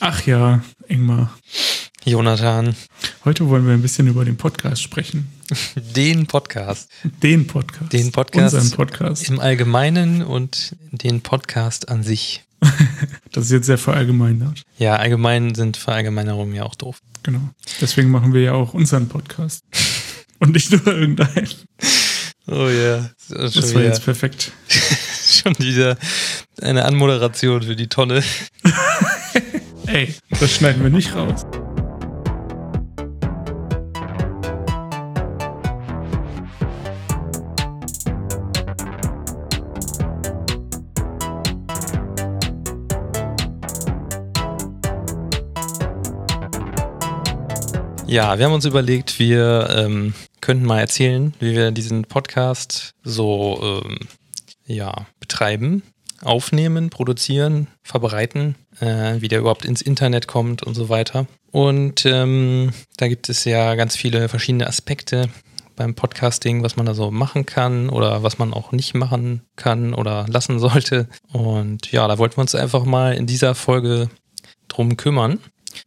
Ach ja, Ingmar. Jonathan. Heute wollen wir ein bisschen über den Podcast sprechen. Den Podcast. Den Podcast. Den Podcast. Unseren Podcast. Im Allgemeinen und den Podcast an sich. das ist jetzt sehr verallgemeinert. Ja, allgemein sind Verallgemeinerungen ja auch doof. Genau. Deswegen machen wir ja auch unseren Podcast. und nicht nur irgendeinen. Oh ja. Das, das war jetzt perfekt. schon wieder eine Anmoderation für die Tonne. Ey, das schneiden wir nicht raus. Ja, wir haben uns überlegt, wir ähm, könnten mal erzählen, wie wir diesen Podcast so ähm, ja, betreiben, aufnehmen, produzieren, verbreiten, äh, wie der überhaupt ins Internet kommt und so weiter. Und ähm, da gibt es ja ganz viele verschiedene Aspekte beim Podcasting, was man da so machen kann oder was man auch nicht machen kann oder lassen sollte. Und ja, da wollten wir uns einfach mal in dieser Folge drum kümmern.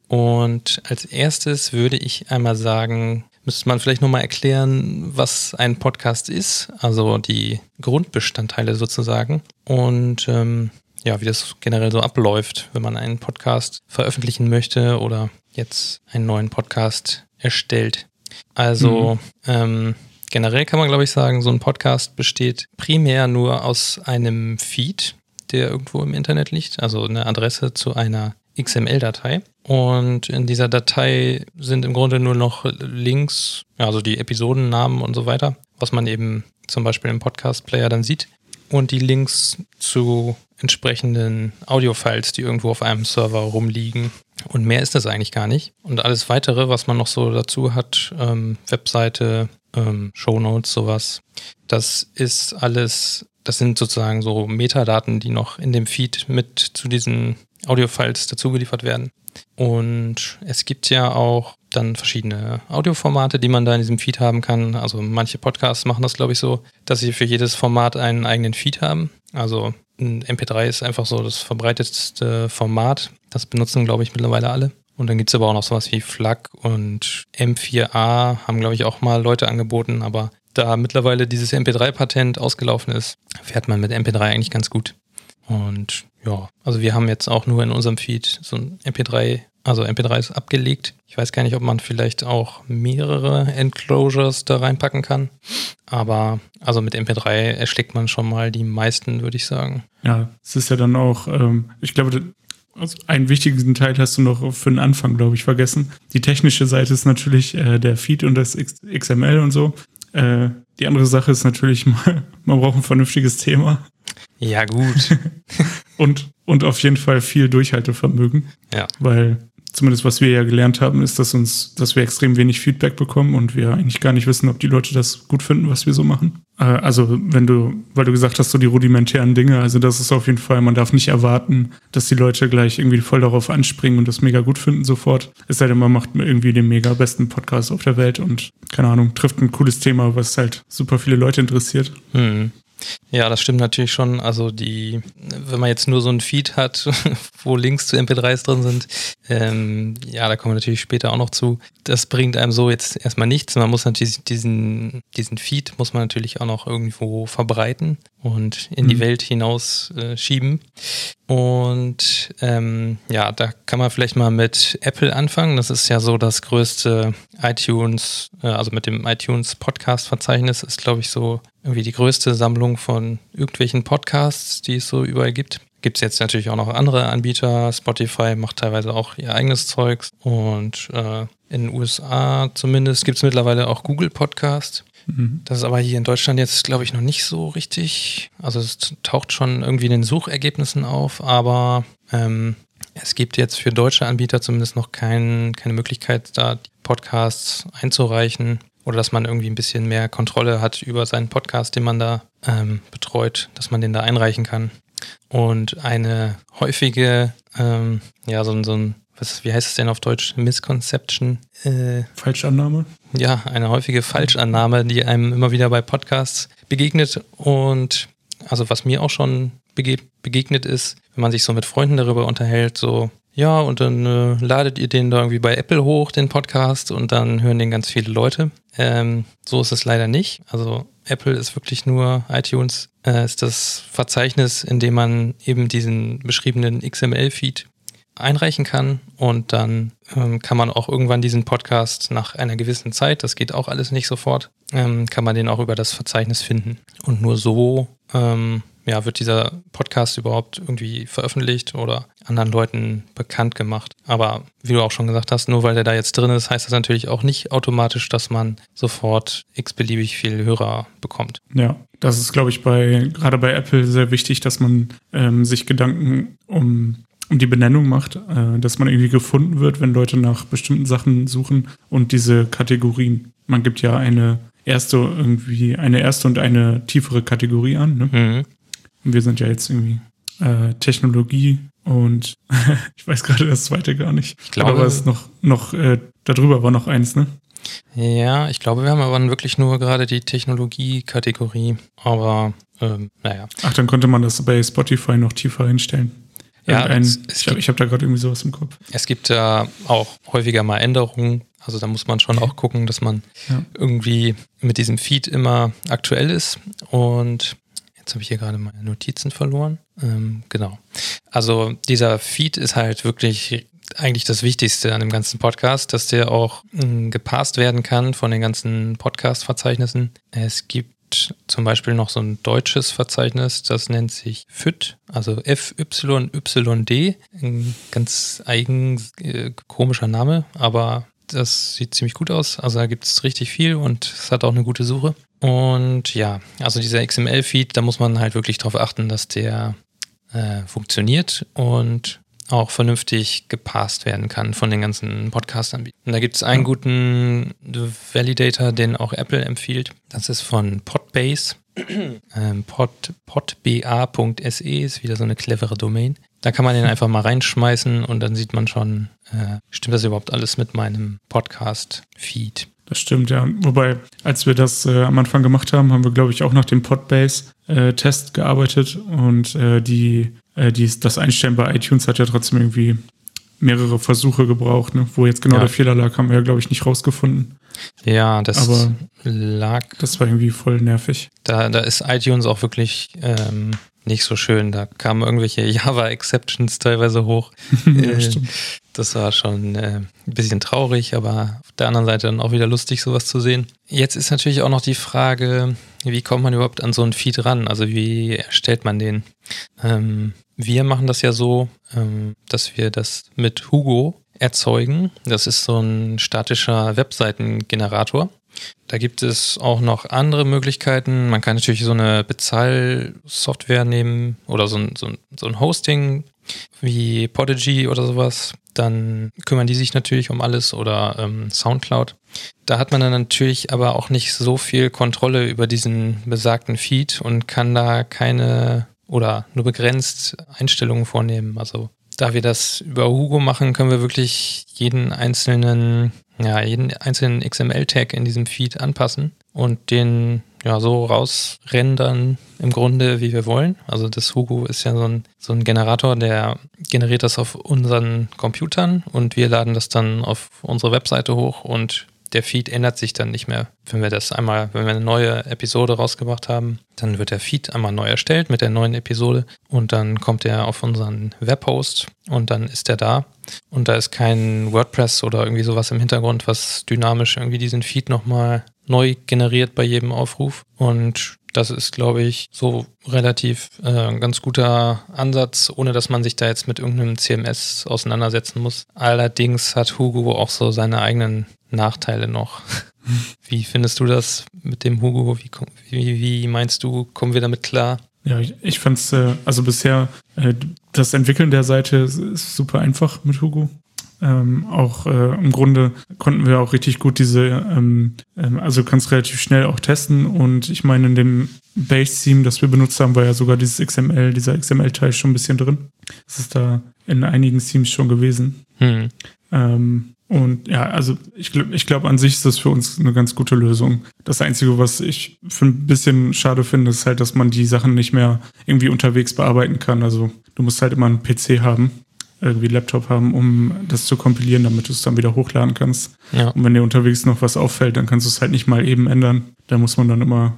Und als erstes würde ich einmal sagen, müsste man vielleicht nochmal erklären, was ein Podcast ist, also die Grundbestandteile sozusagen. Und ähm, ja, wie das generell so abläuft, wenn man einen Podcast veröffentlichen möchte oder jetzt einen neuen Podcast erstellt. Also mhm. ähm, generell kann man, glaube ich, sagen, so ein Podcast besteht primär nur aus einem Feed, der irgendwo im Internet liegt, also eine Adresse zu einer XML-Datei. Und in dieser Datei sind im Grunde nur noch Links, also die Episodennamen und so weiter, was man eben zum Beispiel im Podcast-Player dann sieht. Und die Links zu entsprechenden Audio-Files, die irgendwo auf einem Server rumliegen. Und mehr ist das eigentlich gar nicht. Und alles weitere, was man noch so dazu hat, ähm, Webseite, ähm, Shownotes, sowas, das ist alles, das sind sozusagen so Metadaten, die noch in dem Feed mit zu diesen Audio-Files dazugeliefert werden. Und es gibt ja auch dann verschiedene Audioformate, die man da in diesem Feed haben kann. Also manche Podcasts machen das, glaube ich, so, dass sie für jedes Format einen eigenen Feed haben. Also ein MP3 ist einfach so das verbreitetste Format. Das benutzen, glaube ich, mittlerweile alle. Und dann gibt es aber auch noch sowas wie FLAC und M4A haben, glaube ich, auch mal Leute angeboten. Aber da mittlerweile dieses MP3-Patent ausgelaufen ist, fährt man mit MP3 eigentlich ganz gut. Und ja, also wir haben jetzt auch nur in unserem Feed so ein MP3, also MP3s abgelegt. Ich weiß gar nicht, ob man vielleicht auch mehrere Enclosures da reinpacken kann. Aber also mit MP3 erschlägt man schon mal die meisten, würde ich sagen. Ja, es ist ja dann auch, ähm, ich glaube, also einen wichtigen Teil hast du noch für den Anfang, glaube ich, vergessen. Die technische Seite ist natürlich äh, der Feed und das XML und so. Äh, die andere Sache ist natürlich, man braucht ein vernünftiges Thema. Ja, gut. und, und auf jeden Fall viel Durchhaltevermögen. Ja. Weil zumindest was wir ja gelernt haben, ist, dass uns, dass wir extrem wenig Feedback bekommen und wir eigentlich gar nicht wissen, ob die Leute das gut finden, was wir so machen. Äh, also wenn du, weil du gesagt hast, so die rudimentären Dinge, also das ist auf jeden Fall, man darf nicht erwarten, dass die Leute gleich irgendwie voll darauf anspringen und das mega gut finden sofort. Es sei denn, man macht irgendwie den mega besten Podcast auf der Welt und keine Ahnung, trifft ein cooles Thema, was halt super viele Leute interessiert. Hm. Ja, das stimmt natürlich schon. Also die, wenn man jetzt nur so ein Feed hat, wo Links zu MP3s drin sind, ähm, ja, da kommen wir natürlich später auch noch zu. Das bringt einem so jetzt erstmal nichts. Man muss natürlich diesen, diesen Feed muss man natürlich auch noch irgendwo verbreiten und in mhm. die Welt hinaus äh, schieben. Und ähm, ja, da kann man vielleicht mal mit Apple anfangen. Das ist ja so das größte iTunes, äh, also mit dem iTunes Podcast-Verzeichnis ist, glaube ich, so irgendwie die größte Sammlung von irgendwelchen Podcasts, die es so überall gibt. Gibt es jetzt natürlich auch noch andere Anbieter. Spotify macht teilweise auch ihr eigenes Zeugs. Und äh, in den USA zumindest gibt es mittlerweile auch Google Podcast. Mhm. Das ist aber hier in Deutschland jetzt, glaube ich, noch nicht so richtig. Also es taucht schon irgendwie in den Suchergebnissen auf, aber ähm, es gibt jetzt für deutsche Anbieter zumindest noch kein, keine Möglichkeit, da die Podcasts einzureichen oder dass man irgendwie ein bisschen mehr Kontrolle hat über seinen Podcast, den man da ähm, betreut, dass man den da einreichen kann. Und eine häufige, ähm, ja, so, so ein, was, wie heißt es denn auf Deutsch? Misconception? Äh, Falschannahme? Ja, eine häufige Falschannahme, die einem immer wieder bei Podcasts begegnet. Und also was mir auch schon begegnet ist, wenn man sich so mit Freunden darüber unterhält, so ja, und dann äh, ladet ihr den da irgendwie bei Apple hoch, den Podcast, und dann hören den ganz viele Leute. Ähm, so ist es leider nicht. Also Apple ist wirklich nur iTunes, äh, ist das Verzeichnis, in dem man eben diesen beschriebenen XML-Feed einreichen kann und dann ähm, kann man auch irgendwann diesen Podcast nach einer gewissen Zeit, das geht auch alles nicht sofort, ähm, kann man den auch über das Verzeichnis finden. Und nur so ähm, ja, wird dieser Podcast überhaupt irgendwie veröffentlicht oder anderen Leuten bekannt gemacht. Aber wie du auch schon gesagt hast, nur weil der da jetzt drin ist, heißt das natürlich auch nicht automatisch, dass man sofort x-beliebig viel Hörer bekommt. Ja, das ist, glaube ich, bei gerade bei Apple sehr wichtig, dass man ähm, sich Gedanken um um die Benennung macht, äh, dass man irgendwie gefunden wird, wenn Leute nach bestimmten Sachen suchen und diese Kategorien. Man gibt ja eine erste irgendwie eine erste und eine tiefere Kategorie an. Ne? Mhm. Wir sind ja jetzt irgendwie äh, Technologie und ich weiß gerade das zweite gar nicht. Ich glaube, aber es noch, noch äh, darüber war noch eins, ne? Ja, ich glaube, wir haben aber wirklich nur gerade die Technologie-Kategorie. Aber ähm, naja. Ach, dann konnte man das bei Spotify noch tiefer hinstellen. Ja, es, es ich habe hab da gerade irgendwie sowas im Kopf. Es gibt da auch häufiger mal Änderungen. Also da muss man schon auch gucken, dass man ja. irgendwie mit diesem Feed immer aktuell ist. Und Jetzt habe ich hier gerade meine Notizen verloren. Ähm, genau. Also dieser Feed ist halt wirklich eigentlich das Wichtigste an dem ganzen Podcast, dass der auch äh, gepasst werden kann von den ganzen Podcast-Verzeichnissen. Es gibt zum Beispiel noch so ein deutsches Verzeichnis, das nennt sich FYD, also FYYD. Ein ganz eigen, äh, komischer Name, aber das sieht ziemlich gut aus. Also da gibt es richtig viel und es hat auch eine gute Suche. Und ja, also dieser XML-Feed, da muss man halt wirklich darauf achten, dass der äh, funktioniert und auch vernünftig gepasst werden kann von den ganzen Podcast-Anbietern. Da gibt es einen guten Validator, den auch Apple empfiehlt. Das ist von Podbase. ähm, pod, podba.se ist wieder so eine clevere Domain. Da kann man den einfach mal reinschmeißen und dann sieht man schon, äh, stimmt das überhaupt alles mit meinem Podcast-Feed. Das stimmt, ja. Wobei, als wir das äh, am Anfang gemacht haben, haben wir, glaube ich, auch nach dem Podbase-Test äh, gearbeitet und äh, die, äh, die, das Einstellen bei iTunes hat ja trotzdem irgendwie mehrere Versuche gebraucht. Ne? Wo jetzt genau ja. der Fehler lag, haben wir ja, glaube ich, nicht rausgefunden. Ja, das Aber lag. Das war irgendwie voll nervig. Da, da ist iTunes auch wirklich ähm, nicht so schön. Da kamen irgendwelche Java-Exceptions teilweise hoch. ja, äh, stimmt. Das war schon äh, ein bisschen traurig, aber auf der anderen Seite dann auch wieder lustig, sowas zu sehen. Jetzt ist natürlich auch noch die Frage, wie kommt man überhaupt an so einen Feed ran? Also wie erstellt man den? Ähm, wir machen das ja so, ähm, dass wir das mit Hugo erzeugen. Das ist so ein statischer Webseitengenerator. Da gibt es auch noch andere Möglichkeiten. Man kann natürlich so eine Bezahlsoftware nehmen oder so ein, so ein, so ein Hosting wie Podigy oder sowas. Dann kümmern die sich natürlich um alles oder ähm, Soundcloud. Da hat man dann natürlich aber auch nicht so viel Kontrolle über diesen besagten Feed und kann da keine oder nur begrenzt Einstellungen vornehmen. Also da wir das über Hugo machen, können wir wirklich jeden einzelnen ja, jeden einzelnen XML-Tag in diesem Feed anpassen und den ja so rausrendern im Grunde, wie wir wollen. Also das Hugo ist ja so ein, so ein Generator, der generiert das auf unseren Computern und wir laden das dann auf unsere Webseite hoch und der Feed ändert sich dann nicht mehr. Wenn wir das einmal, wenn wir eine neue Episode rausgebracht haben, dann wird der Feed einmal neu erstellt mit der neuen Episode und dann kommt er auf unseren Webhost und dann ist er da. Und da ist kein WordPress oder irgendwie sowas im Hintergrund, was dynamisch irgendwie diesen Feed nochmal neu generiert bei jedem Aufruf. Und das ist, glaube ich, so relativ äh, ein ganz guter Ansatz, ohne dass man sich da jetzt mit irgendeinem CMS auseinandersetzen muss. Allerdings hat Hugo auch so seine eigenen Nachteile noch. Wie findest du das mit dem Hugo? Wie, wie, wie meinst du, kommen wir damit klar? Ja, ich, ich fand es, äh, also bisher, äh, das Entwickeln der Seite ist super einfach mit Hugo. Ähm, auch äh, im Grunde konnten wir auch richtig gut diese, ähm, ähm, also kannst relativ schnell auch testen und ich meine, in dem Base-Theme, das wir benutzt haben, war ja sogar dieses XML, dieser XML-Teil schon ein bisschen drin. Das ist da in einigen Themes schon gewesen. Hm. Ähm, und ja, also ich glaube, ich glaube, an sich ist das für uns eine ganz gute Lösung. Das Einzige, was ich für ein bisschen schade finde, ist halt, dass man die Sachen nicht mehr irgendwie unterwegs bearbeiten kann. Also du musst halt immer einen PC haben. Irgendwie Laptop haben, um das zu kompilieren, damit du es dann wieder hochladen kannst. Ja. Und wenn dir unterwegs noch was auffällt, dann kannst du es halt nicht mal eben ändern. Da muss man dann immer,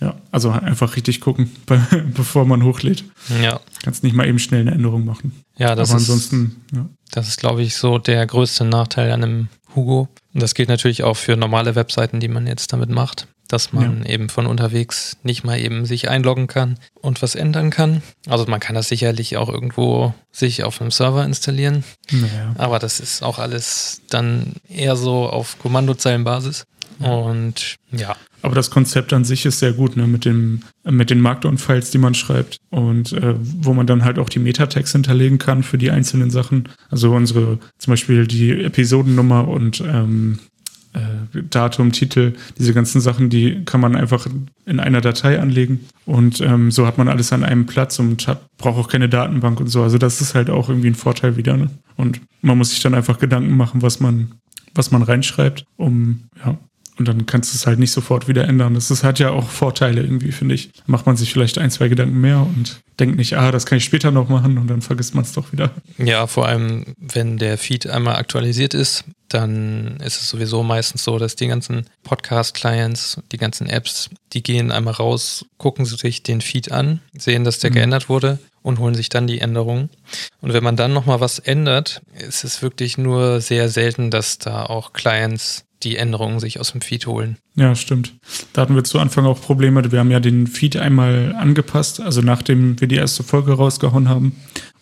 ja, also einfach richtig gucken, bevor man hochlädt. Ja. Kannst nicht mal eben schnell eine Änderung machen. Ja, das Aber ist, ansonsten, ja. das ist, glaube ich, so der größte Nachteil an einem Hugo. Und das gilt natürlich auch für normale Webseiten, die man jetzt damit macht, dass man eben von unterwegs nicht mal eben sich einloggen kann und was ändern kann. Also man kann das sicherlich auch irgendwo sich auf einem Server installieren, Naja. aber das ist auch alles dann eher so auf Kommandozeilenbasis. Und ja, Aber das Konzept an sich ist sehr gut, ne, mit dem, mit den Markdown-Files, die man schreibt und äh, wo man dann halt auch die Metatext hinterlegen kann für die einzelnen Sachen. Also unsere, zum Beispiel die Episodennummer und ähm, äh, Datum, Titel, diese ganzen Sachen, die kann man einfach in einer Datei anlegen und ähm, so hat man alles an einem Platz und braucht auch keine Datenbank und so. Also das ist halt auch irgendwie ein Vorteil wieder. Ne? Und man muss sich dann einfach Gedanken machen, was man, was man reinschreibt, um ja, und dann kannst du es halt nicht sofort wieder ändern. Das ist, hat ja auch Vorteile irgendwie, finde ich. Macht man sich vielleicht ein, zwei Gedanken mehr und denkt nicht, ah, das kann ich später noch machen und dann vergisst man es doch wieder. Ja, vor allem, wenn der Feed einmal aktualisiert ist, dann ist es sowieso meistens so, dass die ganzen Podcast-Clients, die ganzen Apps, die gehen einmal raus, gucken sich den Feed an, sehen, dass der Mhm. geändert wurde und holen sich dann die Änderungen. Und wenn man dann nochmal was ändert, ist es wirklich nur sehr selten, dass da auch Clients die Änderungen sich aus dem Feed holen. Ja, stimmt. Da hatten wir zu Anfang auch Probleme. Wir haben ja den Feed einmal angepasst, also nachdem wir die erste Folge rausgehauen haben.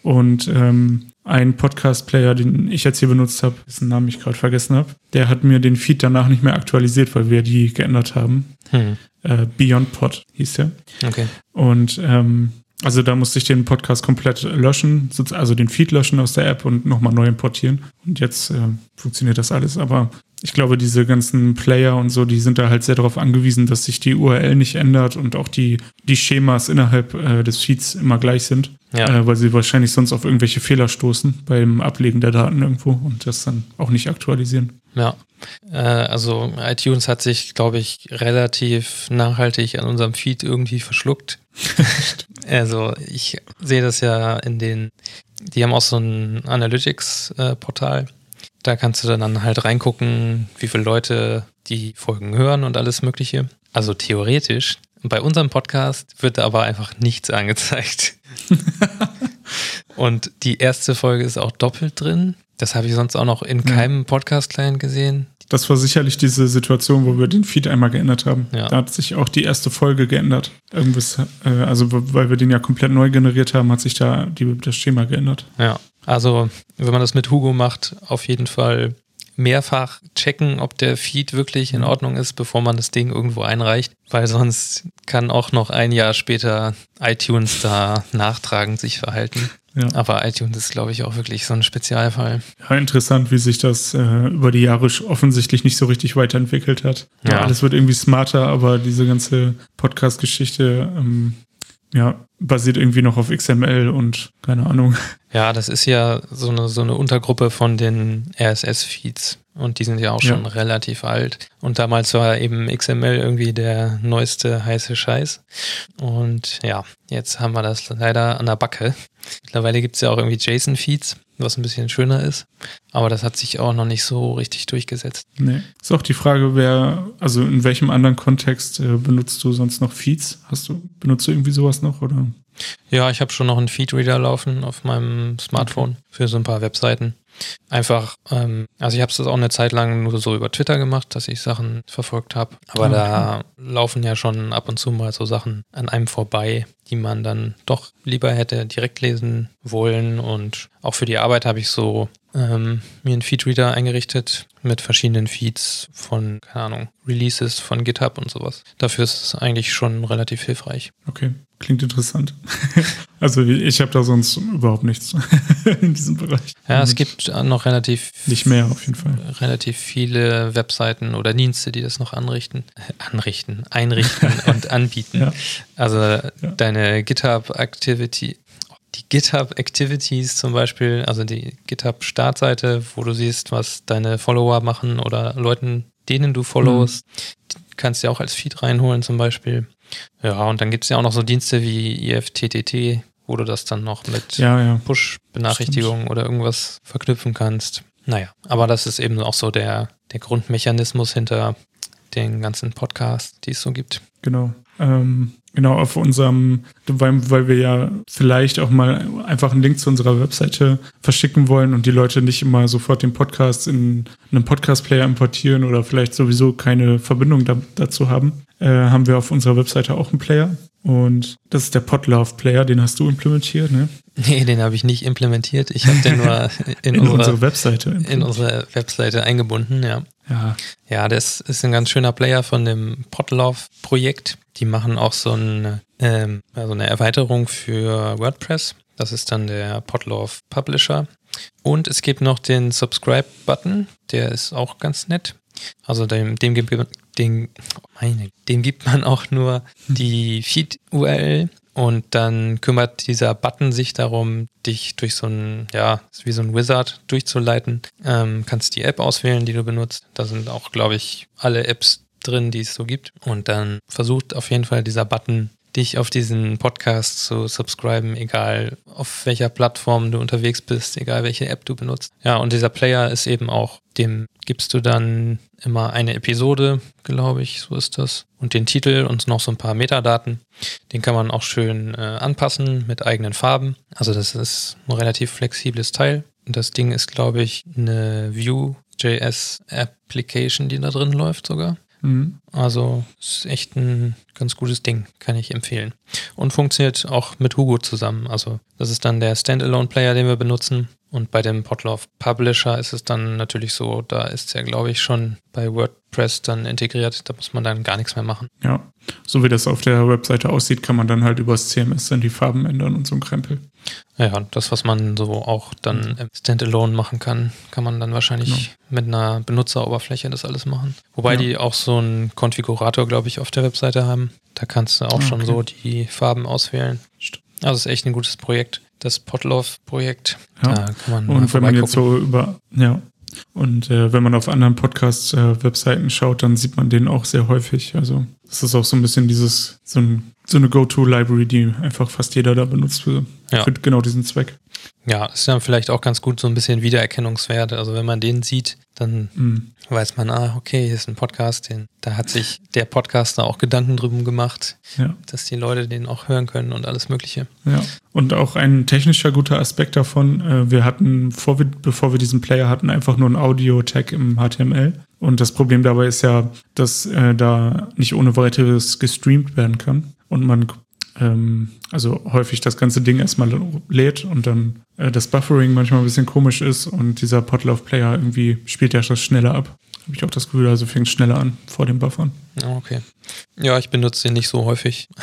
Und ähm, ein Podcast-Player, den ich jetzt hier benutzt habe, dessen Namen ich gerade vergessen habe, der hat mir den Feed danach nicht mehr aktualisiert, weil wir die geändert haben. Hm. Äh, Beyond Pod hieß der. Okay. Und ähm, also da musste ich den Podcast komplett löschen, also den Feed löschen aus der App und nochmal neu importieren. Und jetzt äh, funktioniert das alles. Aber ich glaube, diese ganzen Player und so, die sind da halt sehr darauf angewiesen, dass sich die URL nicht ändert und auch die, die Schemas innerhalb äh, des Feeds immer gleich sind. Ja. Äh, weil sie wahrscheinlich sonst auf irgendwelche Fehler stoßen beim Ablegen der Daten irgendwo und das dann auch nicht aktualisieren. Ja, äh, also iTunes hat sich, glaube ich, relativ nachhaltig an unserem Feed irgendwie verschluckt. also ich sehe das ja in den, die haben auch so ein Analytics-Portal. Da kannst du dann halt reingucken, wie viele Leute die Folgen hören und alles Mögliche. Also theoretisch. Bei unserem Podcast wird da aber einfach nichts angezeigt. und die erste Folge ist auch doppelt drin. Das habe ich sonst auch noch in keinem Podcast-Client gesehen. Das war sicherlich diese Situation, wo wir den Feed einmal geändert haben. Ja. Da hat sich auch die erste Folge geändert. Irgendwas, äh, also weil wir den ja komplett neu generiert haben, hat sich da die, das Schema geändert. Ja, also wenn man das mit Hugo macht, auf jeden Fall mehrfach checken, ob der Feed wirklich in Ordnung ist, bevor man das Ding irgendwo einreicht, weil sonst kann auch noch ein Jahr später iTunes da nachtragend sich verhalten. Ja. Aber iTunes ist, glaube ich, auch wirklich so ein Spezialfall. Ja, interessant, wie sich das äh, über die Jahre offensichtlich nicht so richtig weiterentwickelt hat. Ja. Ja. alles wird irgendwie smarter, aber diese ganze Podcast-Geschichte ähm, ja, basiert irgendwie noch auf XML und keine Ahnung. Ja, das ist ja so eine, so eine Untergruppe von den RSS-Feeds. Und die sind ja auch schon Ja. relativ alt. Und damals war eben XML irgendwie der neueste heiße Scheiß. Und ja, jetzt haben wir das leider an der Backe. Mittlerweile gibt es ja auch irgendwie JSON-Feeds, was ein bisschen schöner ist. Aber das hat sich auch noch nicht so richtig durchgesetzt. Nee. Ist auch die Frage, wer, also in welchem anderen Kontext äh, benutzt du sonst noch Feeds? Hast du, benutzt du irgendwie sowas noch oder? Ja, ich habe schon noch einen Feedreader laufen auf meinem Smartphone für so ein paar Webseiten. Einfach, ähm, also ich habe es auch eine Zeit lang nur so über Twitter gemacht, dass ich Sachen verfolgt habe. Aber Ah, da laufen ja schon ab und zu mal so Sachen an einem vorbei, die man dann doch lieber hätte direkt lesen wollen. Und auch für die Arbeit habe ich so ähm, mir einen Feedreader eingerichtet mit verschiedenen Feeds von, keine Ahnung, Releases von GitHub und sowas. Dafür ist es eigentlich schon relativ hilfreich. Okay, klingt interessant. also ich habe da sonst überhaupt nichts in diesem Bereich. Ja, es gibt noch relativ Nicht mehr auf jeden Fall. relativ viele Webseiten oder Dienste, die das noch anrichten, anrichten, einrichten und anbieten. Ja. Also deine GitHub Activity, die GitHub Activities zum Beispiel, also die GitHub Startseite, wo du siehst, was deine Follower machen oder Leuten, denen du followst, die kannst du ja auch als Feed reinholen zum Beispiel. Ja, und dann gibt es ja auch noch so Dienste wie IFTTT, wo du das dann noch mit Ja, ja. Push-Benachrichtigungen oder irgendwas verknüpfen kannst. Naja, aber das ist eben auch so der, der Grundmechanismus hinter den ganzen Podcasts, die es so gibt. Genau. Ähm, genau, auf unserem, weil, weil wir ja vielleicht auch mal einfach einen Link zu unserer Webseite verschicken wollen und die Leute nicht immer sofort den Podcast in einen Podcast-Player importieren oder vielleicht sowieso keine Verbindung da, dazu haben, äh, haben wir auf unserer Webseite auch einen Player. Und das ist der Podlove Player, den hast du implementiert, ne? Nee, den habe ich nicht implementiert. Ich habe den nur in, In unsere, unsere Webseite. in unsere Webseite eingebunden, ja. Ja, Ja, das ist ein ganz schöner Player von dem Podlove-Projekt. Die machen auch so, ein, ähm, ja, so eine Erweiterung für WordPress. Das ist dann der Podlove Publisher. Und es gibt noch den Subscribe-Button. Der ist auch ganz nett. Also dem, dem, gibt, dem, meine, dem gibt man auch nur die Feed-URL und dann kümmert dieser Button sich darum, dich durch so ein, ja, wie so ein Wizard durchzuleiten. Ähm, kannst die App auswählen, die du benutzt. Da sind auch, glaube ich, alle Apps drin, die es so gibt. Und dann versucht auf jeden Fall dieser Button, dich auf diesen Podcast zu subscriben, egal auf welcher Plattform du unterwegs bist, egal welche App du benutzt. Ja, und dieser Player ist eben auch, dem gibst du dann immer eine Episode, glaube ich, so ist das. Und den Titel und noch so ein paar Metadaten. Den kann man auch schön äh, anpassen mit eigenen Farben. Also das ist ein relativ flexibles Teil. Und das Ding ist, glaube ich, eine Vue.js Application, die da drin läuft sogar. Mhm. Also ist echt ein ganz gutes Ding, kann ich empfehlen. Und funktioniert auch mit Hugo zusammen. Also das ist dann der Standalone-Player, den wir benutzen. Und bei dem Podlove Publisher ist es dann natürlich so, da ist er, glaube ich, schon bei WordPress dann integriert. Da muss man dann gar nichts mehr machen. ja. So wie das auf der Webseite aussieht, kann man dann halt übers CMS dann die Farben ändern und so ein Krempel. Ja, das, was man so auch dann im Standalone machen kann, kann man dann wahrscheinlich Genau. mit einer Benutzeroberfläche das alles machen. Wobei Ja. die auch so einen Konfigurator, glaube ich, auf der Webseite haben. Da kannst du auch Ah, schon okay. so die Farben auswählen. Also ist echt ein gutes Projekt. Das Podlove-Projekt. Ja. Und wenn man jetzt so über, ja. Und äh, wenn man auf anderen Podcast-Webseiten schaut, dann sieht man den auch sehr häufig. Also das ist auch so ein bisschen dieses, so, ein, so eine Go-To-Library, die einfach fast jeder da benutzt für, Ja. für genau diesen Zweck. Ja, ist dann vielleicht auch ganz gut so ein bisschen Wiedererkennungswert. Also wenn man den sieht, dann Mhm. weiß man, ah, okay, hier ist ein Podcast, den, da hat sich der Podcaster auch Gedanken drüber gemacht, Ja. dass die Leute den auch hören können und alles Mögliche. Ja, und auch ein technischer guter Aspekt davon, äh, wir hatten, vor wir, bevor wir diesen Player hatten, einfach nur ein Audio-Tag im HTML. Und das Problem dabei ist ja, dass äh, da nicht ohne weiteres gestreamt werden kann. Und man ähm, also häufig das ganze Ding erstmal lädt und dann äh, das Buffering manchmal ein bisschen komisch ist und dieser Podlove-Player irgendwie spielt ja das schneller ab. Habe ich auch das Gefühl, also fängt schneller an vor dem Buffern. Ja, okay. Ja, ich benutze den nicht so häufig.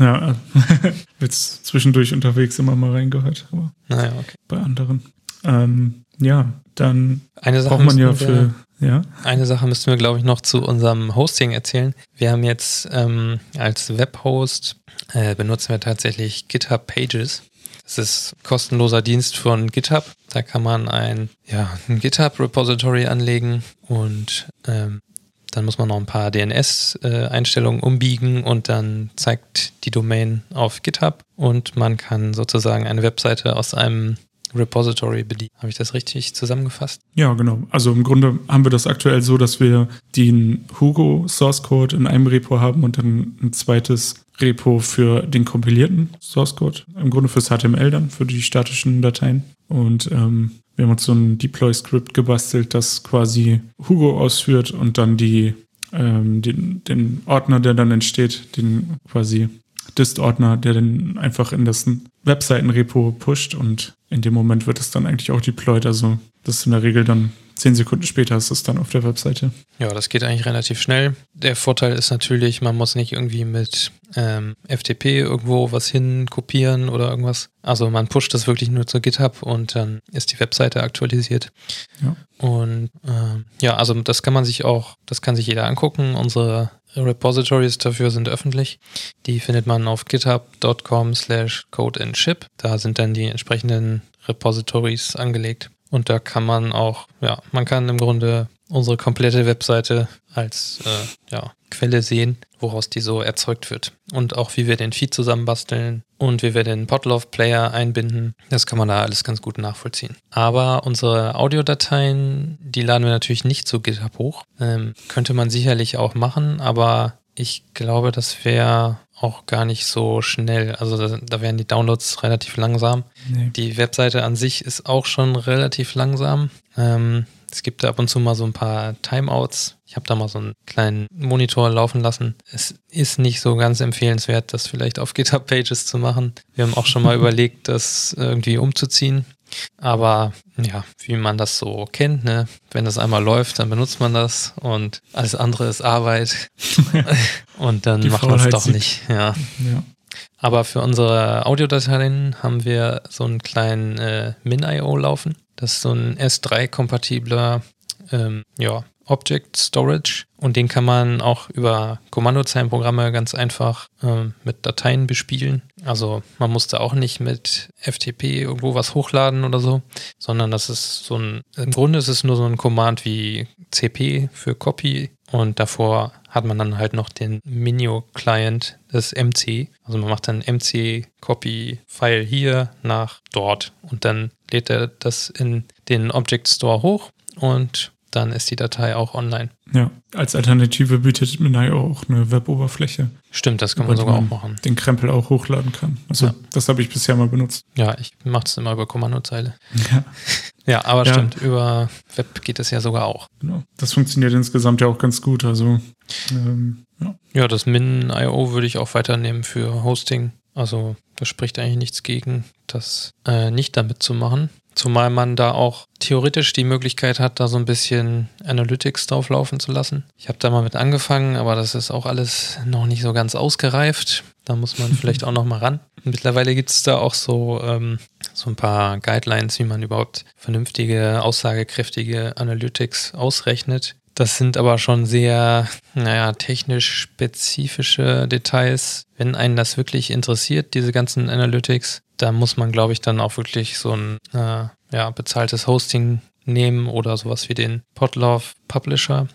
Ja, jetzt zwischendurch unterwegs immer mal reingehört, aber Naja, okay. bei anderen. Ähm, ja, dann Eine Sache, braucht man ja für, ja, eine Sache müssten wir, glaube ich, noch zu unserem Hosting erzählen. Wir haben jetzt ähm, als Webhost äh, benutzen wir tatsächlich GitHub Pages. Das ist kostenloser Dienst von GitHub. Da kann man ein, ja, ein GitHub-Repository anlegen und ähm, dann muss man noch ein paar DNS-Einstellungen umbiegen und dann zeigt die Domain auf GitHub und man kann sozusagen eine Webseite aus einem Repository bedienen. Habe ich das richtig zusammengefasst? ja, genau. Also im Grunde haben wir das aktuell so, dass wir den Hugo Source Code in einem Repo haben und dann ein zweites Repo für den kompilierten Source Code. Im Grunde fürs HTML dann, für die statischen Dateien. Und ähm, wir haben uns so ein Deploy-Skript gebastelt, das quasi Hugo ausführt und dann die, ähm, den, den Ordner, der dann entsteht, den quasi Dist-Ordner, der dann einfach in das Webseitenrepo pusht und in dem Moment wird es dann eigentlich auch deployed. Also das ist in der Regel dann zehn Sekunden später ist es dann auf der Webseite. Ja, das geht eigentlich relativ schnell. Der Vorteil ist natürlich, man muss nicht irgendwie mit ähm, FTP irgendwo was hin kopieren oder irgendwas. Also man pusht das wirklich nur zu GitHub und dann ist die Webseite aktualisiert. Ja. Und ähm, ja, also das kann man sich auch, das kann sich jeder angucken. Unsere Repositories dafür sind öffentlich. Die findet man auf github.com slash code and ship. Da sind dann die entsprechenden Repositories angelegt. Und da kann man auch, ja, man kann im Grunde unsere komplette Webseite als äh, ja, Quelle sehen, woraus die so erzeugt wird. Und auch wie wir den Feed zusammenbasteln und wie wir den Podlove-Player einbinden. Das kann man da alles ganz gut nachvollziehen. Aber unsere Audiodateien, die laden wir natürlich nicht zu GitHub hoch. Ähm, könnte man sicherlich auch machen, aber ich glaube, das wäre auch gar nicht so schnell. Also da, da wären die Downloads relativ langsam. Nee. Die Webseite an sich ist auch schon relativ langsam. Ähm, es gibt da ab und zu mal so ein paar Timeouts. Ich habe da mal so einen kleinen Monitor laufen lassen. Es ist nicht so ganz empfehlenswert, das vielleicht auf GitHub Pages zu machen. Wir haben auch schon mal überlegt, das irgendwie umzuziehen. Aber ja, wie man das so kennt, ne? wenn das einmal läuft, dann benutzt man das und alles andere ist Arbeit. und dann Die macht man es doch nicht. Ja. ja. Aber für unsere Audiodateien haben wir so einen kleinen äh, Min.io laufen. Das ist so ein S3-kompatibler ähm, ja, Object Storage und den kann man auch über Kommandozeilenprogramme ganz einfach ähm, mit Dateien bespielen. Also man musste auch nicht mit FTP irgendwo was hochladen oder so, sondern das ist so ein, im Grunde ist es nur so ein Command wie CP für Copy und davor hat man dann halt noch den Minio-Client des MC. Also man macht dann MC-Copy-File hier nach dort und dann lädt er das in den Object Store hoch und dann ist die Datei auch online. Ja, als Alternative bietet Minio auch eine Web-Oberfläche. Stimmt, das kann man sogar man auch machen. Den Krempel auch hochladen kann. Also ja. das habe ich bisher mal benutzt. Ja, ich mache es immer über Kommandozeile. Ja. ja, aber ja. stimmt, über Web geht es ja sogar auch. Genau. Das funktioniert insgesamt ja auch ganz gut. Also ähm, ja. ja, das Min.io würde ich auch weiternehmen für Hosting. Also da spricht eigentlich nichts gegen, das äh, nicht damit zu machen. Zumal man da auch theoretisch die Möglichkeit hat, da so ein bisschen Analytics drauflaufen zu lassen. Ich habe da mal mit angefangen, aber das ist auch alles noch nicht so ganz ausgereift. Da muss man vielleicht auch noch mal ran. Mittlerweile gibt es da auch so, ähm, so ein paar Guidelines, wie man überhaupt vernünftige, aussagekräftige Analytics ausrechnet. Das sind aber schon sehr, naja, technisch spezifische Details. Wenn einen das wirklich interessiert, diese ganzen Analytics, da muss man, glaube ich, dann auch wirklich so ein äh, ja, bezahltes Hosting nehmen oder sowas wie den Podlove Publisher.